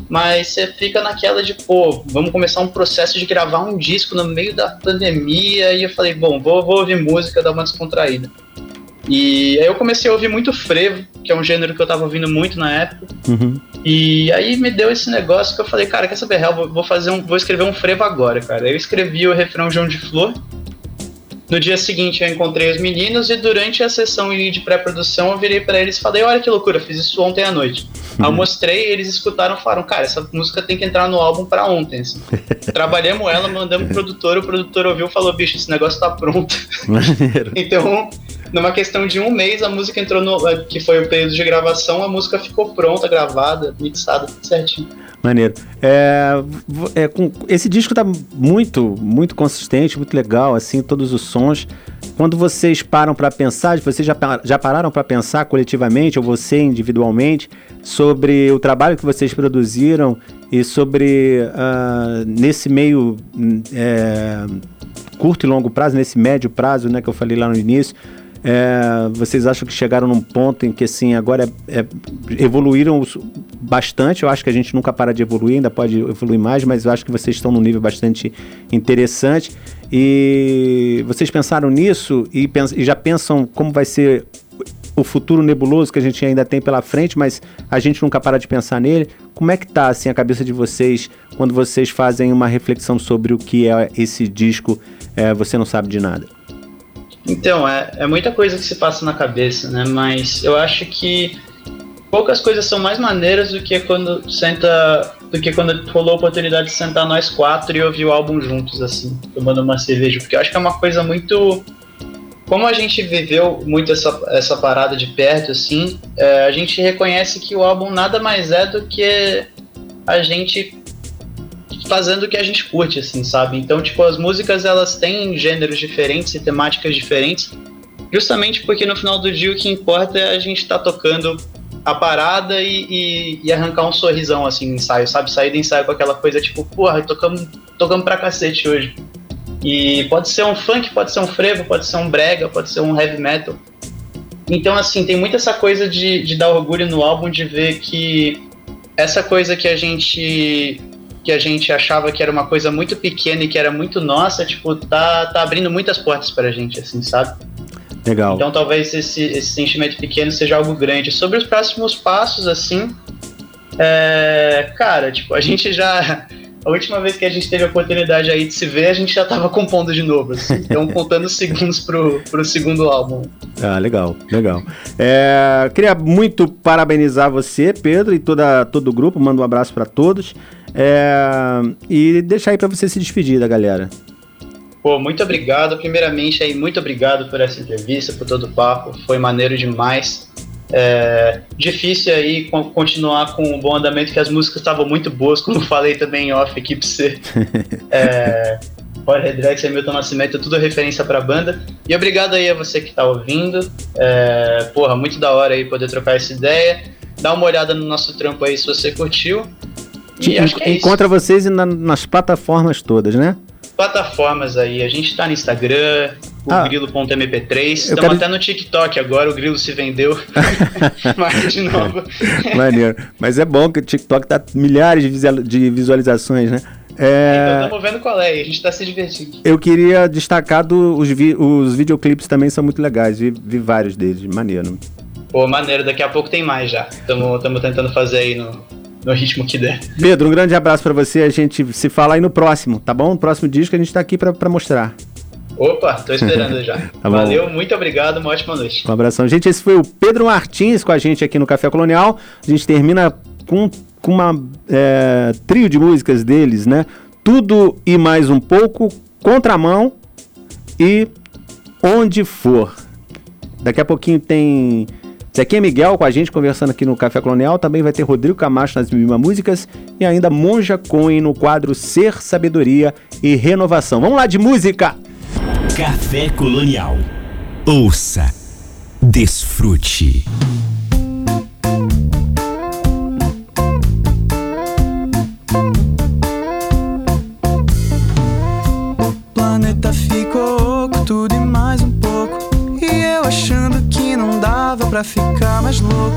mas você fica naquela de, pô, vamos começar um processo de gravar um disco no meio da pandemia, e eu falei, bom, vou, vou ouvir música, dar uma descontraída. E aí eu comecei a ouvir muito frevo, que é um gênero que eu tava ouvindo muito na época. Uhum. E aí me deu esse negócio que eu falei, cara, quer saber real? Vou fazer um, vou escrever um frevo agora, cara. Eu escrevi o refrão João de Flor. no dia seguinte eu encontrei os meninos e durante a sessão de pré-produção eu virei para eles e falei: Olha que loucura, fiz isso ontem à noite. Aí eu uhum. mostrei, eles escutaram e falaram: Cara, essa música tem que entrar no álbum para ontem. Assim. Trabalhamos ela, mandamos pro produtor, o produtor ouviu e falou: Bicho, esse negócio tá pronto. então, numa questão de um mês, a música entrou no. que foi o período de gravação, a música ficou pronta, gravada, mixada, tudo certinho. Maneiro. É, é, com, esse disco tá muito, muito consistente, muito legal, assim, todos os sons. Quando vocês param para pensar, vocês já, já pararam para pensar coletivamente, ou você individualmente, sobre o trabalho que vocês produziram e sobre, uh, nesse meio é, curto e longo prazo, nesse médio prazo, né, que eu falei lá no início, é, vocês acham que chegaram num ponto em que assim agora é, é, evoluíram bastante? Eu acho que a gente nunca para de evoluir, ainda pode evoluir mais, mas eu acho que vocês estão num nível bastante interessante. E vocês pensaram nisso e, pens e já pensam como vai ser o futuro nebuloso que a gente ainda tem pela frente, mas a gente nunca para de pensar nele. Como é que tá assim a cabeça de vocês quando vocês fazem uma reflexão sobre o que é esse disco? É, você não sabe de nada. Então, é, é muita coisa que se passa na cabeça, né? Mas eu acho que poucas coisas são mais maneiras do que quando senta. do que quando rolou a oportunidade de sentar nós quatro e ouvir o álbum juntos, assim, tomando uma cerveja. Porque eu acho que é uma coisa muito. Como a gente viveu muito essa, essa parada de perto, assim, é, a gente reconhece que o álbum nada mais é do que a gente fazendo o que a gente curte, assim, sabe? Então, tipo, as músicas elas têm gêneros diferentes e temáticas diferentes, justamente porque no final do dia o que importa é a gente estar tá tocando a parada e, e, e, arrancar um sorrisão, assim, no ensaio, sabe? Sair do ensaio com aquela coisa tipo, porra, tocamos, tocamos pra cacete hoje. E pode ser um funk, pode ser um frevo, pode ser um brega, pode ser um heavy metal. Então, assim, tem muito essa coisa de, de dar orgulho no álbum, de ver que essa coisa que a gente que a gente achava que era uma coisa muito pequena e que era muito nossa, tipo, tá, tá abrindo muitas portas pra gente, assim, sabe? Legal. Então talvez esse, esse sentimento pequeno seja algo grande. Sobre os próximos passos, assim, é, cara, tipo, a gente já. A última vez que a gente teve a oportunidade aí de se ver, a gente já tava compondo de novo. Assim, então, contando segundos pro, pro segundo álbum. Ah, legal, legal. É, queria muito parabenizar você, Pedro, e toda, todo o grupo. Mando um abraço para todos. É, e deixar aí para você se despedir da galera. Pô, muito obrigado. Primeiramente, aí, muito obrigado por essa entrevista, por todo o papo. Foi maneiro demais. É, difícil aí continuar com o bom andamento, que as músicas estavam muito boas, como falei também em off aqui pra você. é, Jorge Drex e Milton Nascimento, tudo referência pra banda. E obrigado aí a você que tá ouvindo. É, porra, muito da hora aí poder trocar essa ideia. Dá uma olhada no nosso trampo aí se você curtiu. É encontra vocês na, nas plataformas todas, né? Plataformas aí, a gente tá no Instagram, o ah, grilo.mp3, estamos quero... até no TikTok agora, o grilo se vendeu. Mas de novo. Maneiro. Mas é bom que o TikTok tá milhares de visualizações, né? É... Estamos vendo qual é, a gente tá se divertindo. Eu queria destacar do, os, vi, os videoclipes também são muito legais, vi, vi vários deles, maneiro. Pô, maneiro, daqui a pouco tem mais já. Estamos tentando fazer aí no, no ritmo que der. Pedro, um grande abraço para você. A gente se fala aí no próximo, tá bom? No próximo disco a gente tá aqui para mostrar. Opa, tô esperando já. tá Valeu, muito obrigado, uma ótima noite. Um abração. Gente, esse foi o Pedro Martins com a gente aqui no Café Colonial. A gente termina com, com uma é, trio de músicas deles, né? Tudo e mais um pouco, Contramão e Onde For. Daqui a pouquinho tem Zequinha Miguel com a gente conversando aqui no Café Colonial. Também vai ter Rodrigo Camacho nas Mima Músicas e ainda Monja Cohen no quadro Ser, Sabedoria e Renovação. Vamos lá de música! Café Colonial. Ouça, desfrute. Dava pra ficar mais louco.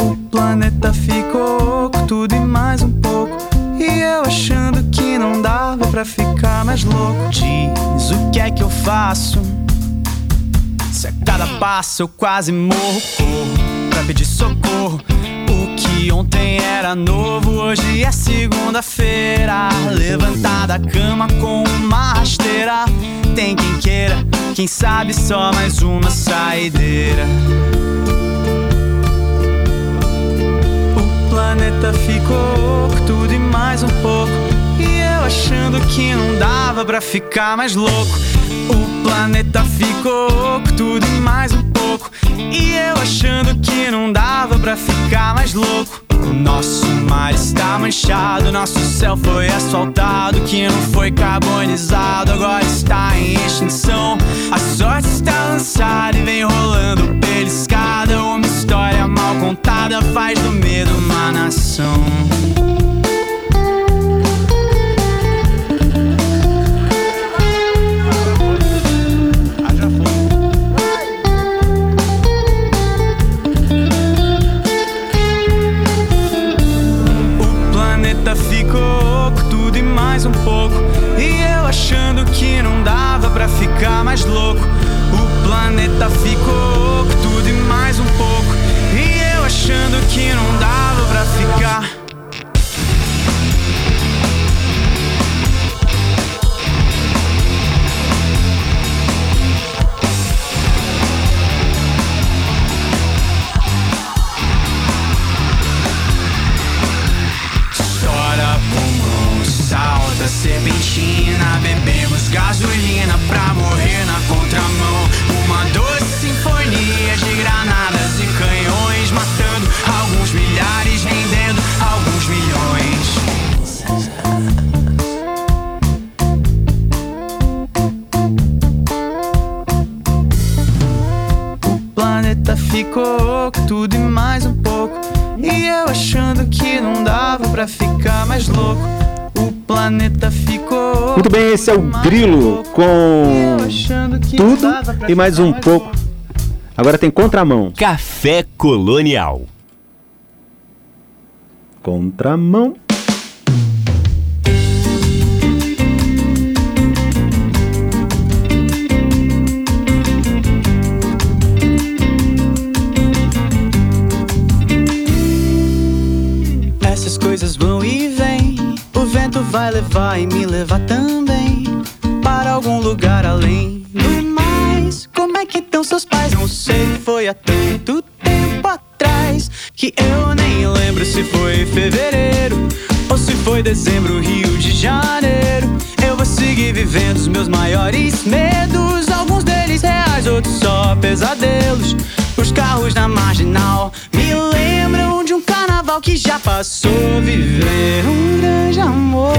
O planeta ficou tudo e mais um pouco. E eu achando que não dava pra ficar mais louco. Diz o que é que eu faço? Se a cada passo eu quase morro, corro pra pedir socorro. Ontem era novo, hoje é segunda-feira. Levantar da cama com uma rasteira. Tem quem queira, quem sabe só mais uma saideira. O planeta ficou tudo e mais um pouco. E eu achando que não dava pra ficar mais louco. O planeta ficou tudo e mais um pouco. E eu achando que pra ficar mais louco. Nosso mar está manchado, nosso céu foi asfaltado, que não foi carbonizado, agora está em extinção. A sorte está lançada e vem rolando pela escada. Uma história mal contada faz do medo uma nação. Mais louco. O planeta ficou tudo e mais um pouco. E eu achando que não dava pra ficar. Serpentina Bebemos gasolina pra morrer na contramão Uma doce sinfonia de granadas e canhões Matando alguns milhares, rendendo alguns milhões O planeta ficou tudo e mais um pouco. E eu achando que não dava pra ficar mais louco. Planeta ficou. Muito bem, esse é o Grilo com E tudo e mais um pouco. Agora tem contramão. Café Colonial. Contramão. Essas coisas vão. Vai levar e me levar também para algum lugar além do mais. Como é que estão seus pais? Não sei, foi há tanto tempo atrás que eu nem lembro se foi fevereiro ou se foi dezembro, Rio de Janeiro. Eu vou seguir vivendo os meus maiores medos, alguns deles reais, outros só pesadelos. Os carros na marginal me lembram carnaval que já passou. Viver um grande amor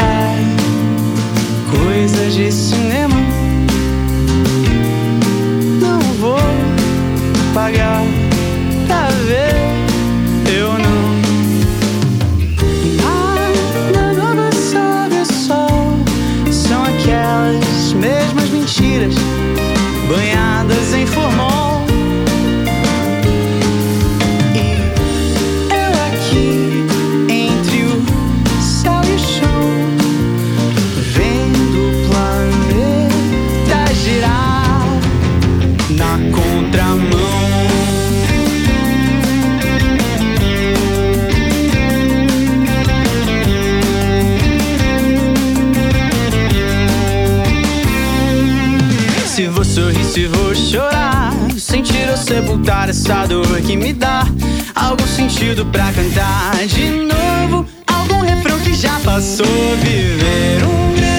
é coisa de cinema. Não vou pagar sorrir, se vou chorar, sentir ou sepultar essa dor que me dá algum sentido pra cantar de novo. Algum refrão que já passou, viver um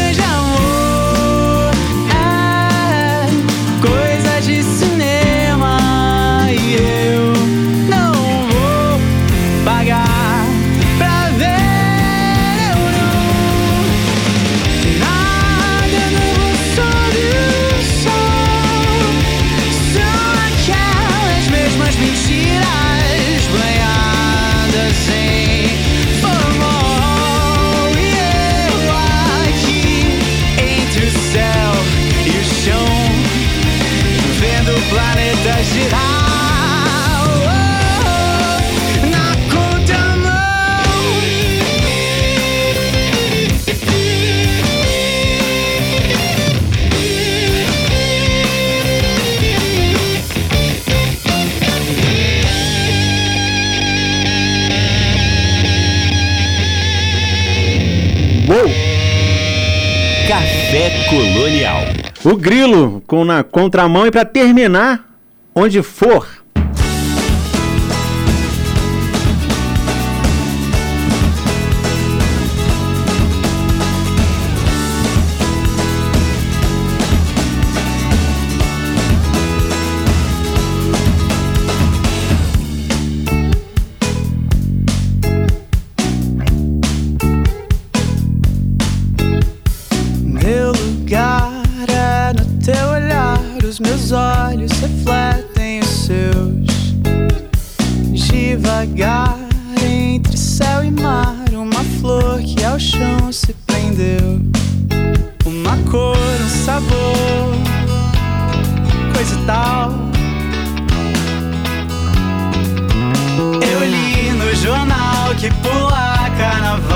Café Colonial. O Grilo com na contramão e para terminar, onde for. Chão se prendeu. Uma cor, um sabor, coisa tal. Eu li no jornal que pular carnaval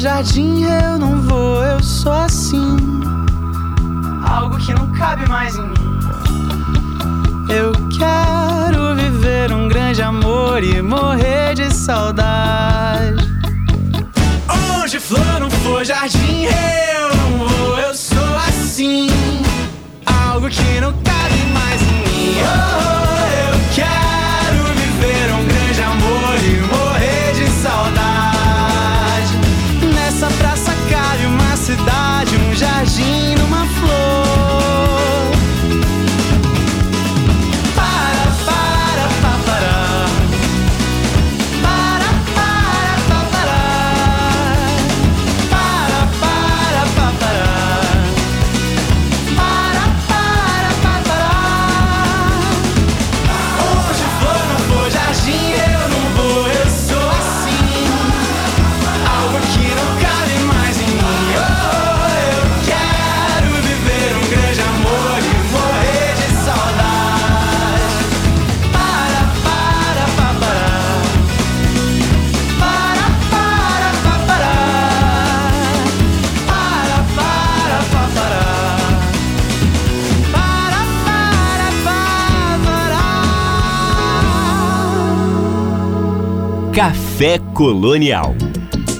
jardim, eu não vou, eu sou assim. Algo que não cabe mais em mim. Eu quero viver um grande amor e morrer de saudade. Onde flor não for jardim, eu Colonial.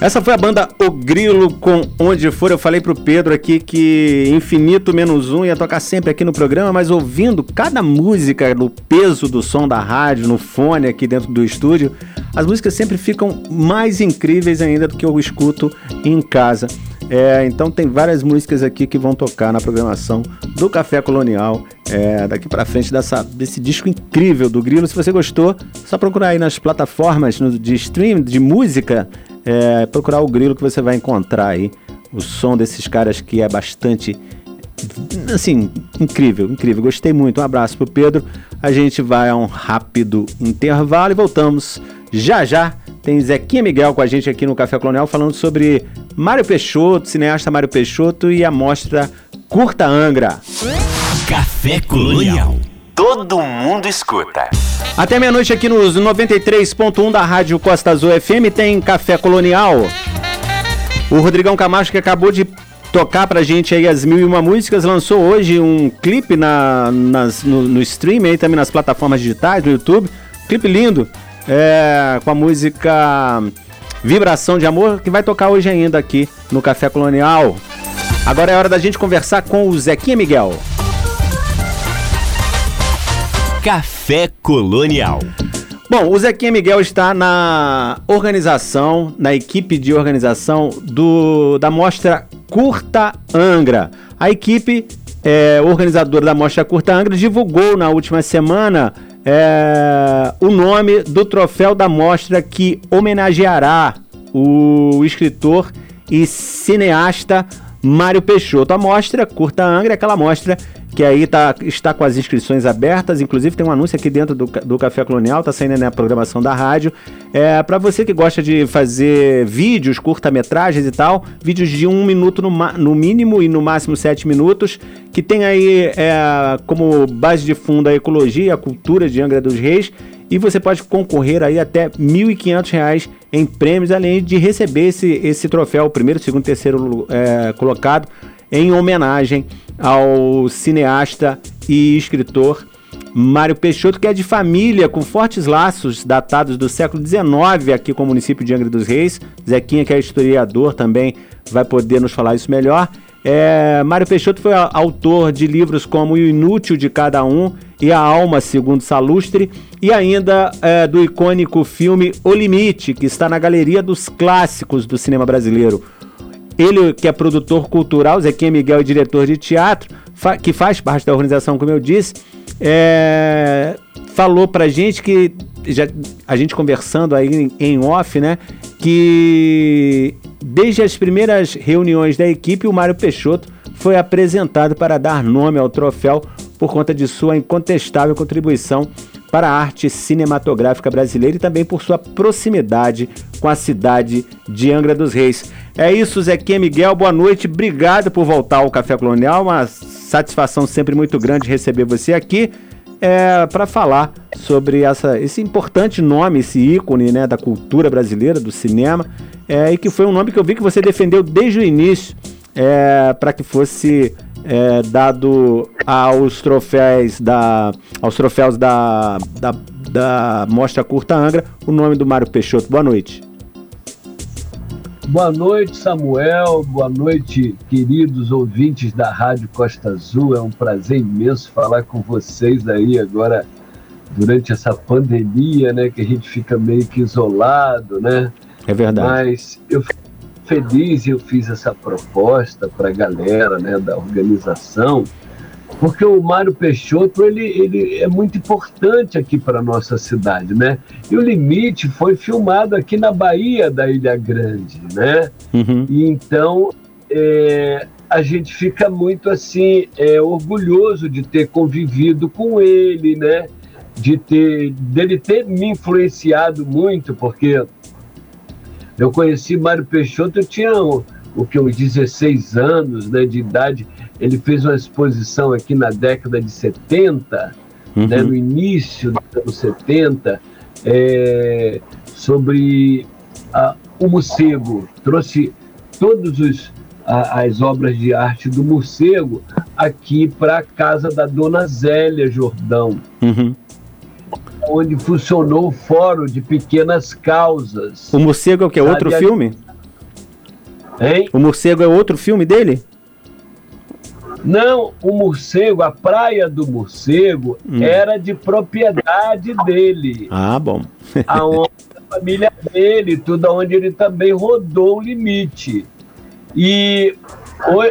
Essa foi a banda O Grilo com Onde For. Eu falei pro Pedro aqui que Infinito Menos Um ia tocar sempre aqui no programa, mas ouvindo cada música no peso do som da rádio, no fone aqui dentro do estúdio, as músicas sempre ficam mais incríveis ainda do que eu escuto em casa. É, então tem várias músicas aqui que vão tocar na programação do Café Colonial é, daqui pra frente dessa, desse disco incrível do Grilo. Se você gostou, só procurar aí nas plataformas no- de stream de música, é, procurar o Grilo que você vai encontrar aí o som desses caras que é bastante assim, incrível, incrível. Gostei muito. Um abraço pro Pedro. A gente vai a um rápido intervalo e voltamos já já. Tem Zequinha Miguel com a gente aqui no Café Colonial falando sobre Mário Peixoto, cineasta Mário Peixoto e a mostra Curta Angra. Café Colonial. Todo mundo escuta. Até meia-noite aqui nos 93.1 da Rádio Costa Azul FM tem Café Colonial. O Rodrigão Camacho que acabou de tocar pra gente aí as mil e uma músicas, lançou hoje um clipe na, nas- no, no stream aí também nas plataformas digitais, no YouTube. Clipe lindo, é, com a música Vibração de Amor, que vai tocar hoje ainda aqui no Café Colonial. Agora é hora da gente conversar com o Zequinha Miguel. Café Colonial. Bom, o Zequinha Miguel está na organização, na equipe de organização do, da mostra Curta Angra. A equipe é, organizadora da mostra Curta Angra divulgou na última semana é, o nome do troféu da mostra que homenageará o escritor e cineasta Mário Peixoto. A mostra Curta Angra é aquela mostra que aí tá, está com as inscrições abertas, inclusive tem um anúncio aqui dentro do, do Café Colonial, tá saindo na programação da rádio. É, para você que gosta de fazer vídeos, curta-metragens e tal, vídeos de um minuto no, no mínimo e no máximo sete minutos, que tem aí é, como base de fundo a ecologia, a cultura de Angra dos Reis, e você pode concorrer aí até R$ 1.500 em prêmios, além de receber esse, esse troféu, primeiro, segundo, terceiro é, colocado, em homenagem ao cineasta e escritor Mário Peixoto, que é de família com fortes laços datados do século XIX aqui com o município de Angra dos Reis. Zequinha, que é historiador, também vai poder nos falar isso melhor. É, Mário Peixoto foi autor de livros como O Inútil de Cada Um e A Alma Segundo Salustre, e ainda é, do icônico filme O Limite, que está na galeria dos clássicos do cinema brasileiro. Ele, que é produtor cultural, Zequinha Miguel é diretor de teatro, fa que faz parte da organização, como eu disse, é, falou pra gente que, já, a gente conversando aí em, em off, né, que desde as primeiras reuniões da equipe, o Mário Peixoto foi apresentado para dar nome ao troféu por conta de sua incontestável contribuição para a arte cinematográfica brasileira e também por sua proximidade com a cidade de Angra dos Reis. É isso, Zequinha Miguel, boa noite, obrigado por voltar ao Café Colonial, uma satisfação sempre muito grande receber você aqui é, para falar sobre essa, esse importante nome, esse ícone né, da cultura brasileira, do cinema, é, e que foi um nome que eu vi que você defendeu desde o início é, para que fosse é, dado aos troféus da aos troféus da, da, da Mostra Curta Angra o nome do Mário Peixoto. Boa noite. Boa noite, Samuel. Boa noite, queridos ouvintes da Rádio Costa Azul. É um prazer imenso falar com vocês aí agora durante essa pandemia, né, que a gente fica meio que isolado, né? É verdade. Mas eu feliz eu fiz essa proposta para a galera né, da organização, porque o Mário Peixoto ele, ele é muito importante aqui para a nossa cidade, né? E o Limite foi filmado aqui na Bahia da Ilha Grande, né? Uhum. E então é, a gente fica muito assim é, orgulhoso de ter convivido com ele, né? De ter dele ter me influenciado muito, porque eu conheci Mário Peixoto, eu tinha o, o que, uns 16 anos né, de idade. Ele fez uma exposição aqui na década de 70, uhum. né, no início dos anos 70, é, sobre a, o morcego. Trouxe todas as obras de arte do morcego aqui para a casa da dona Zélia Jordão. Uhum onde funcionou o Fórum de Pequenas Causas. O Morcego é o que? É outro filme? Hein? O Morcego é outro filme dele? Não, o morcego, a praia do morcego hum. era de propriedade dele. Ah, bom. aonde a família dele, tudo onde ele também rodou o limite. E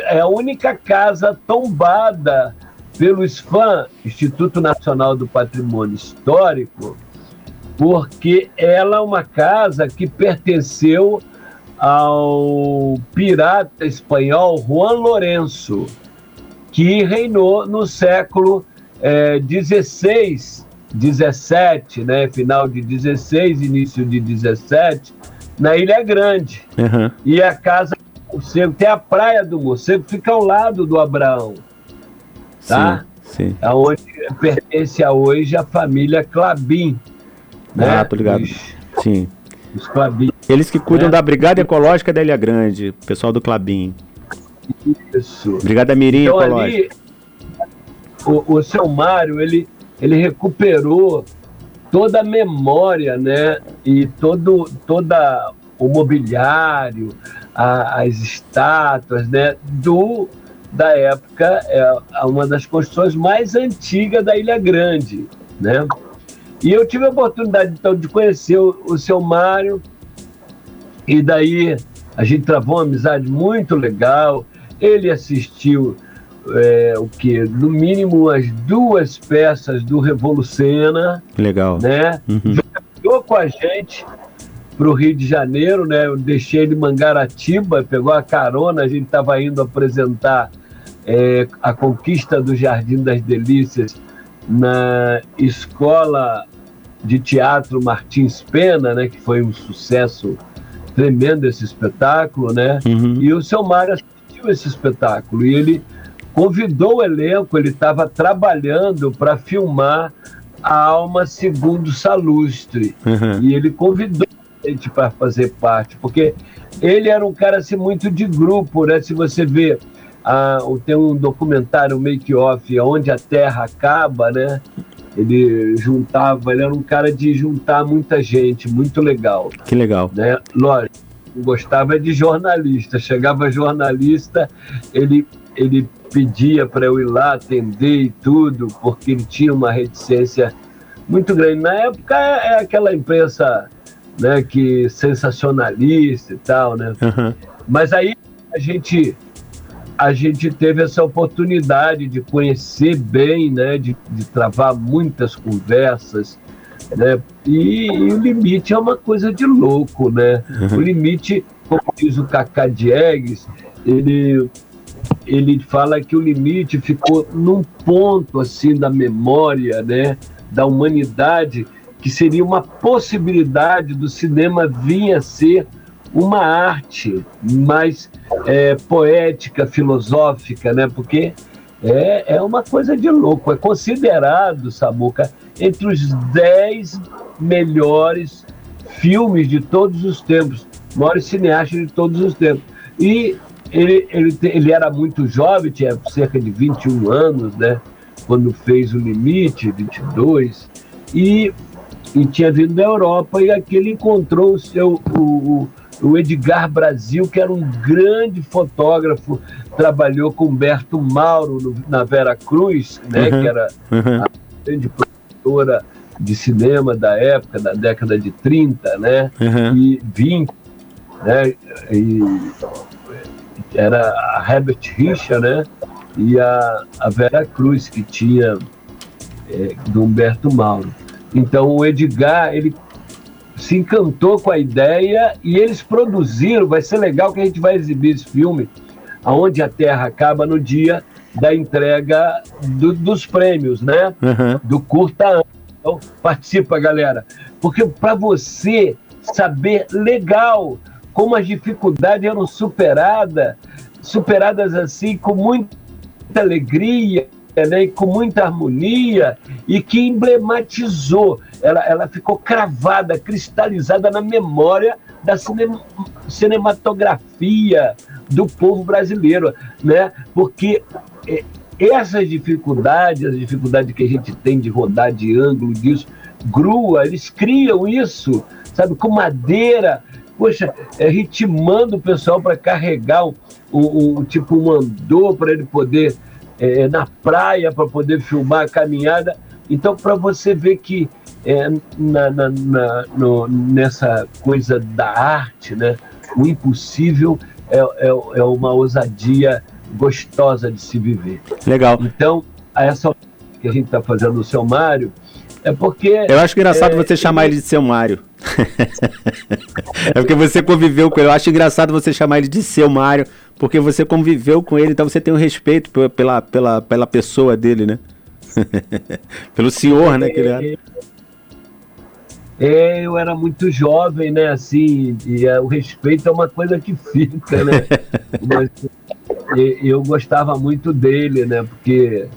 é a única casa tombada pelo SPAM, Instituto Nacional do Patrimônio Histórico, porque ela é uma casa que pertenceu ao pirata espanhol Juan Lourenço, que reinou no século XVI, eh, 17, né, final de 16, início de 17, na Ilha Grande. Uhum. E a casa do morcego, tem a praia do morcego, fica ao lado do Abraão tá? Sim, sim. Aonde pertence a hoje a família Clabin. Né? Ah, tô ligado. Os, sim. Os Clabin. Eles que cuidam né? da Brigada Ecológica da Ilha Grande, pessoal do Clabin. Isso. Brigada Mirim então. Ali, o, o seu Mário, ele, ele recuperou toda a memória, né? E todo, toda o mobiliário, a, as estátuas, né? Do da época, é uma das construções mais antigas da Ilha Grande, né? E eu tive a oportunidade, então, de conhecer o, o seu Mário, e daí a gente travou uma amizade muito legal. Ele assistiu é, o que no mínimo as duas peças do Revolucena. Legal. Né? Uhum. Com a gente para o Rio de Janeiro, né? Eu deixei ele em Mangaratiba, pegou a carona, a gente estava indo apresentar é, a conquista do Jardim das Delícias na escola de teatro Martins Pena, né? Que foi um sucesso tremendo esse espetáculo, né? Uhum. E o seu Mário assistiu esse espetáculo e ele convidou o elenco, ele estava trabalhando para filmar a Alma Segundo Salustre. Uhum. E ele convidou a gente para fazer parte, porque ele era um cara assim, muito de grupo, né? Se você vê, ah, tem um documentário make-off, Onde a Terra Acaba, né? Ele juntava, ele era um cara de juntar muita gente, muito legal. Que legal. Né? Lógico, gostava de jornalista. Chegava jornalista, ele, ele pedia para eu ir lá atender e tudo, porque ele tinha uma reticência muito grande. Na época é, é aquela imprensa né, que sensacionalista e tal, né? Uhum. Mas aí a gente a gente teve essa oportunidade de conhecer bem, né, de, de travar muitas conversas, né? E, e, o limite é uma coisa de louco, né? Uhum. O limite, como diz o Cacá Diegues, ele ele fala que o limite ficou num ponto assim da memória, né, da humanidade, que seria uma possibilidade do cinema vir a ser uma arte mais é, poética, filosófica, né? Porque é, é uma coisa de louco. É considerado, Samuca, entre os dez melhores filmes de todos os tempos, maiores cineastas de todos os tempos. E ele, ele, ele era muito jovem, tinha cerca de 21 anos, né? Quando fez o Limite, 22, e, e tinha vindo da Europa, e aqui ele encontrou o seu. O, o Edgar Brasil, que era um grande fotógrafo, trabalhou com Humberto Mauro no, na Vera Cruz, né, uhum, que era uhum. a grande produtora de cinema da época, da década de 30, né, uhum. e 20, né, e era a Herbert Richa, né? E a, a Vera Cruz, que tinha é, do Humberto Mauro. Então o Edgar, ele se encantou com a ideia e eles produziram, vai ser legal que a gente vai exibir esse filme, aonde a Terra acaba no dia da entrega do, dos prêmios, né? Uhum. Do curta Então, participa, galera. Porque para você saber legal como as dificuldades eram superadas, superadas assim com muita alegria, né, com muita harmonia e que emblematizou, ela, ela ficou cravada, cristalizada na memória da cinema, cinematografia do povo brasileiro, né? Porque essas dificuldades, as dificuldades que a gente tem de rodar de ângulo disso, grua, eles criam isso, sabe, com madeira, poxa, é, ritmando o pessoal para carregar um, um, um, tipo um para ele poder é, na praia para poder filmar a caminhada. Então, para você ver que é, na, na, na no, nessa coisa da arte, né, o impossível é, é, é, uma ousadia gostosa de se viver. Legal. Então, essa que a gente está fazendo no seu Mário é porque. Eu acho engraçado é, você chamar ele de seu Mário. é porque você conviveu com ele. Eu acho engraçado você chamar ele de seu Mário, porque você conviveu com ele, então você tem um respeito pela, pela, pela pessoa dele, né? Pelo senhor, né, que ele era. É, eu era muito jovem, né, assim, e é, o respeito é uma coisa que fica, né? Mas eu gostava muito dele, né, porque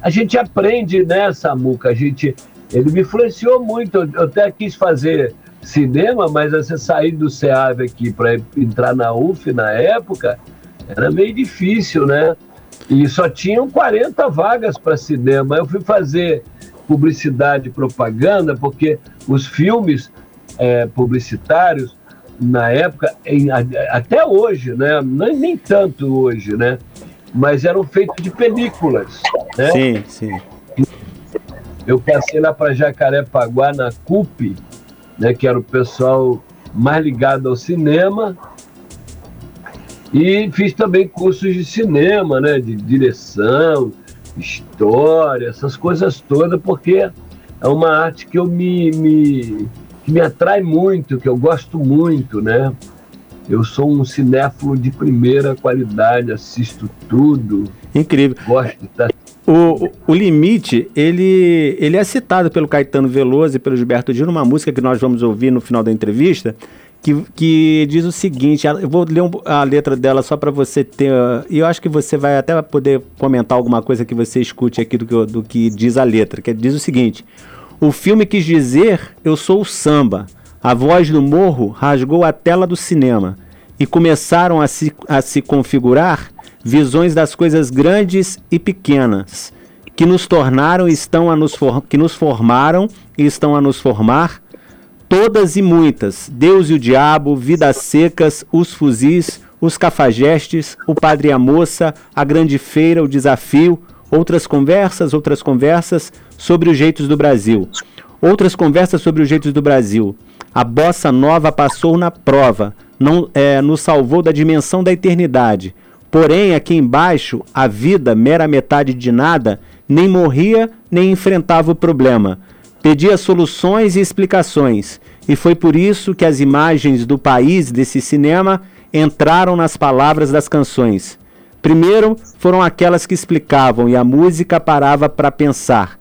a gente aprende, né, Samuca, a gente ele me influenciou muito. Eu até quis fazer cinema, mas você sair do SEAV aqui para entrar na UF na época era meio difícil, né? E só tinham 40 vagas para cinema. Eu fui fazer publicidade e propaganda, porque os filmes é, publicitários, na época, em, até hoje, né? Nem, nem tanto hoje, né? Mas eram feitos de películas. Né? Sim, sim. Eu passei lá para Jacarepaguá, na CUP, né, que era o pessoal mais ligado ao cinema, e fiz também cursos de cinema, né, de direção, história, essas coisas todas, porque é uma arte que eu me, me, que me atrai muito, que eu gosto muito, né? Eu sou um cinéfilo de primeira qualidade, assisto tudo. Incrível. Gosto estar o, o Limite, ele, ele é citado pelo Caetano Veloso e pelo Gilberto Gil numa música que nós vamos ouvir no final da entrevista, que, que diz o seguinte, eu vou ler a letra dela só para você ter, e eu acho que você vai até poder comentar alguma coisa que você escute aqui do que, do que diz a letra, que diz o seguinte, o filme quis dizer, eu sou o samba, a voz do morro rasgou a tela do cinema, e começaram a se, a se configurar visões das coisas grandes e pequenas, que nos tornaram estão a nos que nos formaram e estão a nos formar, todas e muitas, Deus e o diabo, vidas secas, os fuzis, os cafajestes, o padre e a moça, a grande feira, o desafio, outras conversas, outras conversas sobre os jeitos do Brasil. Outras conversas sobre os jeitos do Brasil. A bossa nova passou na prova, não é, nos salvou da dimensão da eternidade. Porém, aqui embaixo, a vida, mera metade de nada, nem morria nem enfrentava o problema. Pedia soluções e explicações, e foi por isso que as imagens do país desse cinema entraram nas palavras das canções. Primeiro foram aquelas que explicavam e a música parava para pensar.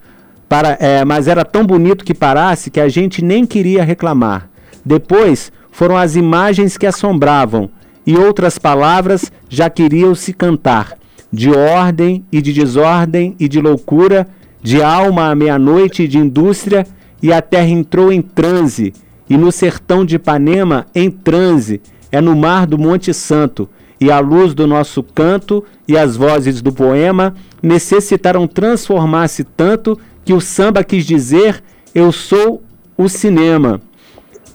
Para, é, mas era tão bonito que parasse que a gente nem queria reclamar. Depois foram as imagens que assombravam e outras palavras já queriam se cantar, de ordem e de desordem e de loucura, de alma à meia-noite e de indústria, e a terra entrou em transe, e no sertão de Ipanema em transe, é no mar do Monte Santo, e a luz do nosso canto e as vozes do poema necessitaram transformar-se tanto que o samba quis dizer: Eu sou o cinema.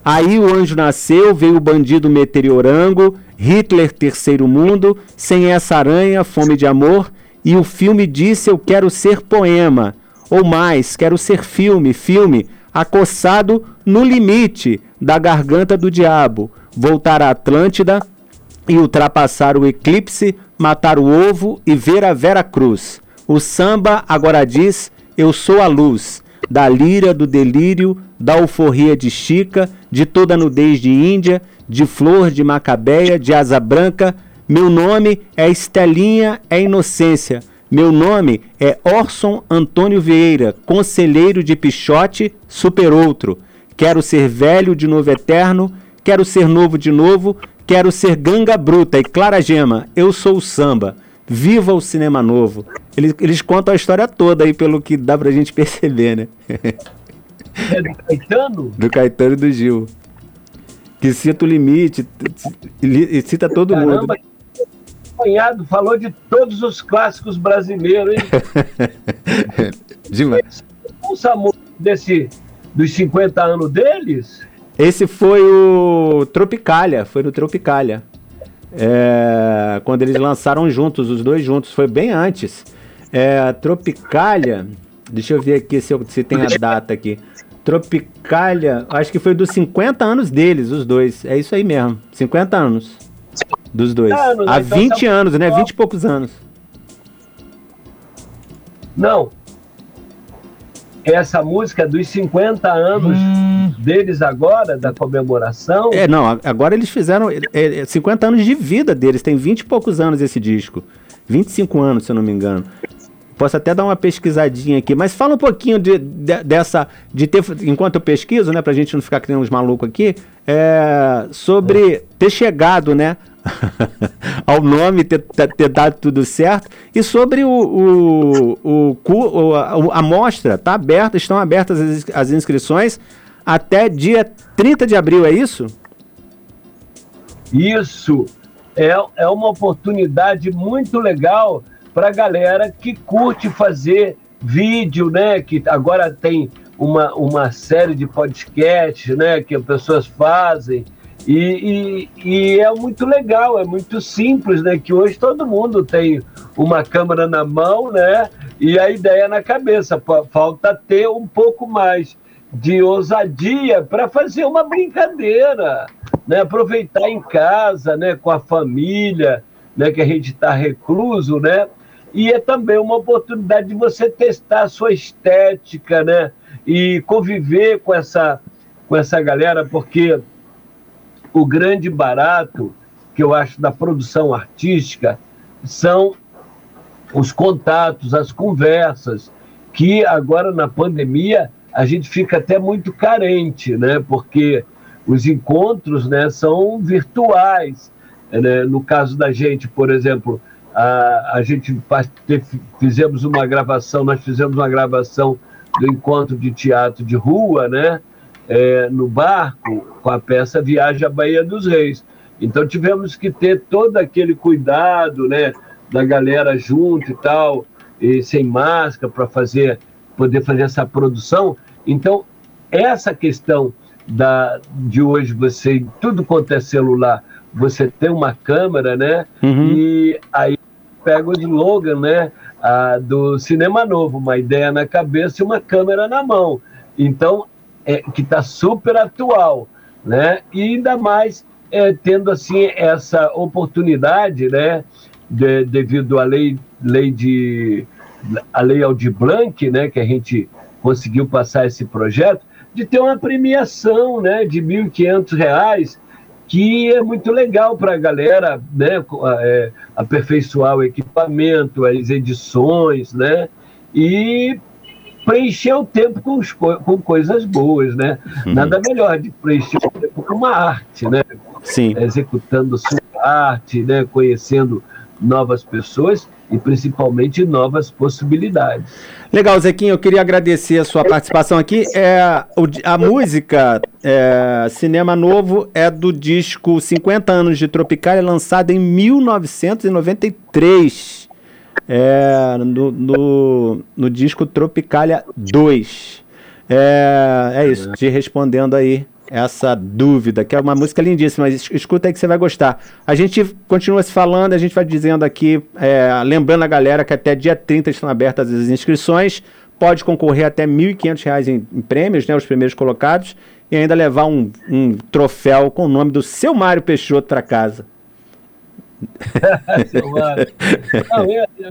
Aí o anjo nasceu, veio o bandido meteorango, Hitler terceiro mundo, sem essa aranha, fome de amor, e o filme disse eu quero ser poema, ou mais, quero ser filme, filme, acossado no limite da garganta do diabo, voltar à Atlântida e ultrapassar o eclipse, matar o ovo e ver a Vera Cruz. O samba agora diz eu sou a luz, da lira, do delírio, da alforria de Chica, de toda a nudez de Índia, de flor de macabeia, de asa branca. Meu nome é Estelinha, é Inocência. Meu nome é Orson Antônio Vieira, conselheiro de Pichote, super outro. Quero ser velho de novo eterno, quero ser novo de novo, quero ser ganga bruta e clara gema. Eu sou o samba. Viva o cinema novo. Eles, eles contam a história toda aí, pelo que dá pra gente perceber, né? É do Caetano? Do Caetano e do Gil que cita o limite, e cita todo Caramba, mundo. Cunhado falou de todos os clássicos brasileiros, hein? Demais. O Samu desse dos 50 anos deles? Esse foi o Tropicália, foi no Tropicália. É, quando eles lançaram juntos, os dois juntos, foi bem antes. É, Tropicália, deixa eu ver aqui se, eu, se tem a data aqui. Tropicália, acho que foi dos 50 anos deles, os dois. É isso aí mesmo. 50 anos. Dos dois. Anos, Há então 20 tá... anos, né? 20 e poucos anos. Não. Essa música é dos 50 anos hum. Deles agora, da comemoração. É, não, agora eles fizeram é, 50 é, anos de vida deles, tem 20 e poucos anos esse disco. 25 anos, se eu não me engano. Posso até dar uma pesquisadinha aqui, mas fala um pouquinho de, de, dessa, de ter, enquanto eu pesquiso, né, pra gente não ficar que nem uns malucos aqui, é, sobre é. ter chegado, né, ao nome, ter, ter, dado tudo certo, e sobre o, o, o, o a, a mostra, tá aberta, estão abertas as, as inscrições até dia 30 de abril, é isso? Isso, é, é uma oportunidade muito legal para a galera que curte fazer vídeo, né? Que agora tem uma, uma série de podcasts, né? Que as pessoas fazem. E, e, e, é muito legal, é muito simples, né? Que hoje todo mundo tem uma câmera na mão, né? E a ideia na cabeça. Falta ter um pouco mais de ousadia para fazer uma brincadeira, né? Aproveitar em casa, né? Com a família, né? Que a gente está recluso, né? e é também uma oportunidade de você testar a sua estética, né? E conviver com essa com essa galera, porque o grande barato que eu acho da produção artística são os contatos, as conversas, que agora na pandemia a gente fica até muito carente, né? Porque os encontros, né, são virtuais. Né? No caso da gente, por exemplo, a, a gente fizemos uma gravação, nós fizemos uma gravação do encontro de teatro de rua, né? É, no barco, com a peça Viagem à Bahia dos Reis. Então tivemos que ter todo aquele cuidado, né? Da galera junto e tal, e sem máscara para fazer, poder fazer essa produção. Então essa questão da, de hoje você tudo quanto é celular você tem uma câmera, né? Uhum. E aí pega o slogan, né? Ah, do cinema novo, uma ideia na cabeça e uma câmera na mão. Então, é, que está super atual, né? E ainda mais é, tendo assim essa oportunidade, né? De, devido à lei, lei de a lei Aldir Blanc, né? Que a gente conseguiu passar esse projeto de ter uma premiação, né? De R$ 1.500 que é muito legal para a galera né, é, aperfeiçoar o equipamento, as edições, né? E preencher o tempo com, com coisas boas, né? Uhum. Nada melhor de preencher o tempo com uma arte, né? Sim. Executando sua arte, né? Conhecendo novas pessoas e principalmente novas possibilidades. Legal, Zequinho, eu queria agradecer a sua participação aqui. É, a música é, Cinema Novo é do disco 50 anos de Tropicália, lançado em 1993, é, no, no, no disco Tropicália 2. É, é isso, te respondendo aí essa dúvida, que é uma música lindíssima. Escuta aí que você vai gostar. A gente continua se falando, a gente vai dizendo aqui, é, lembrando a galera que até dia 30 estão abertas as inscrições. Pode concorrer até R$ 1.500 em, em prêmios, né, os primeiros colocados, e ainda levar um, um troféu com o nome do seu Mário Peixoto para casa. Não, é, é,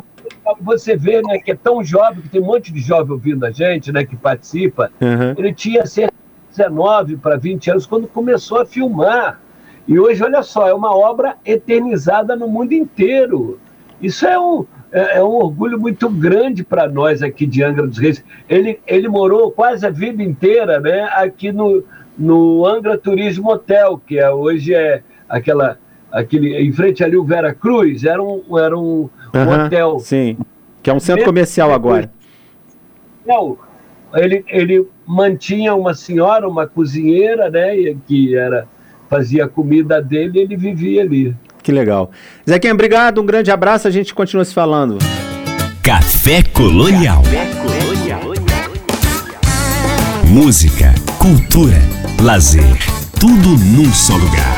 você vê né, que é tão jovem, que tem um monte de jovem ouvindo a gente, né, que participa. Uhum. Ele tinha cerca 19 para 20 anos, quando começou a filmar. E hoje, olha só, é uma obra eternizada no mundo inteiro. Isso é um, é, é um orgulho muito grande para nós aqui de Angra dos Reis. Ele, ele morou quase a vida inteira né, aqui no, no Angra Turismo Hotel, que é, hoje é aquela, aquele, em frente ali o Vera Cruz, era um, era um, uhum, hotel. Sim, que é um centro comercial agora. Não, ele, ele mantinha uma senhora, uma cozinheira, né, que era fazia a comida dele e ele vivia ali. Que legal. Zequinha, obrigado, um grande abraço, a gente continua se falando. Café Colonial. Café Colonial. Música, cultura, lazer, tudo num só lugar.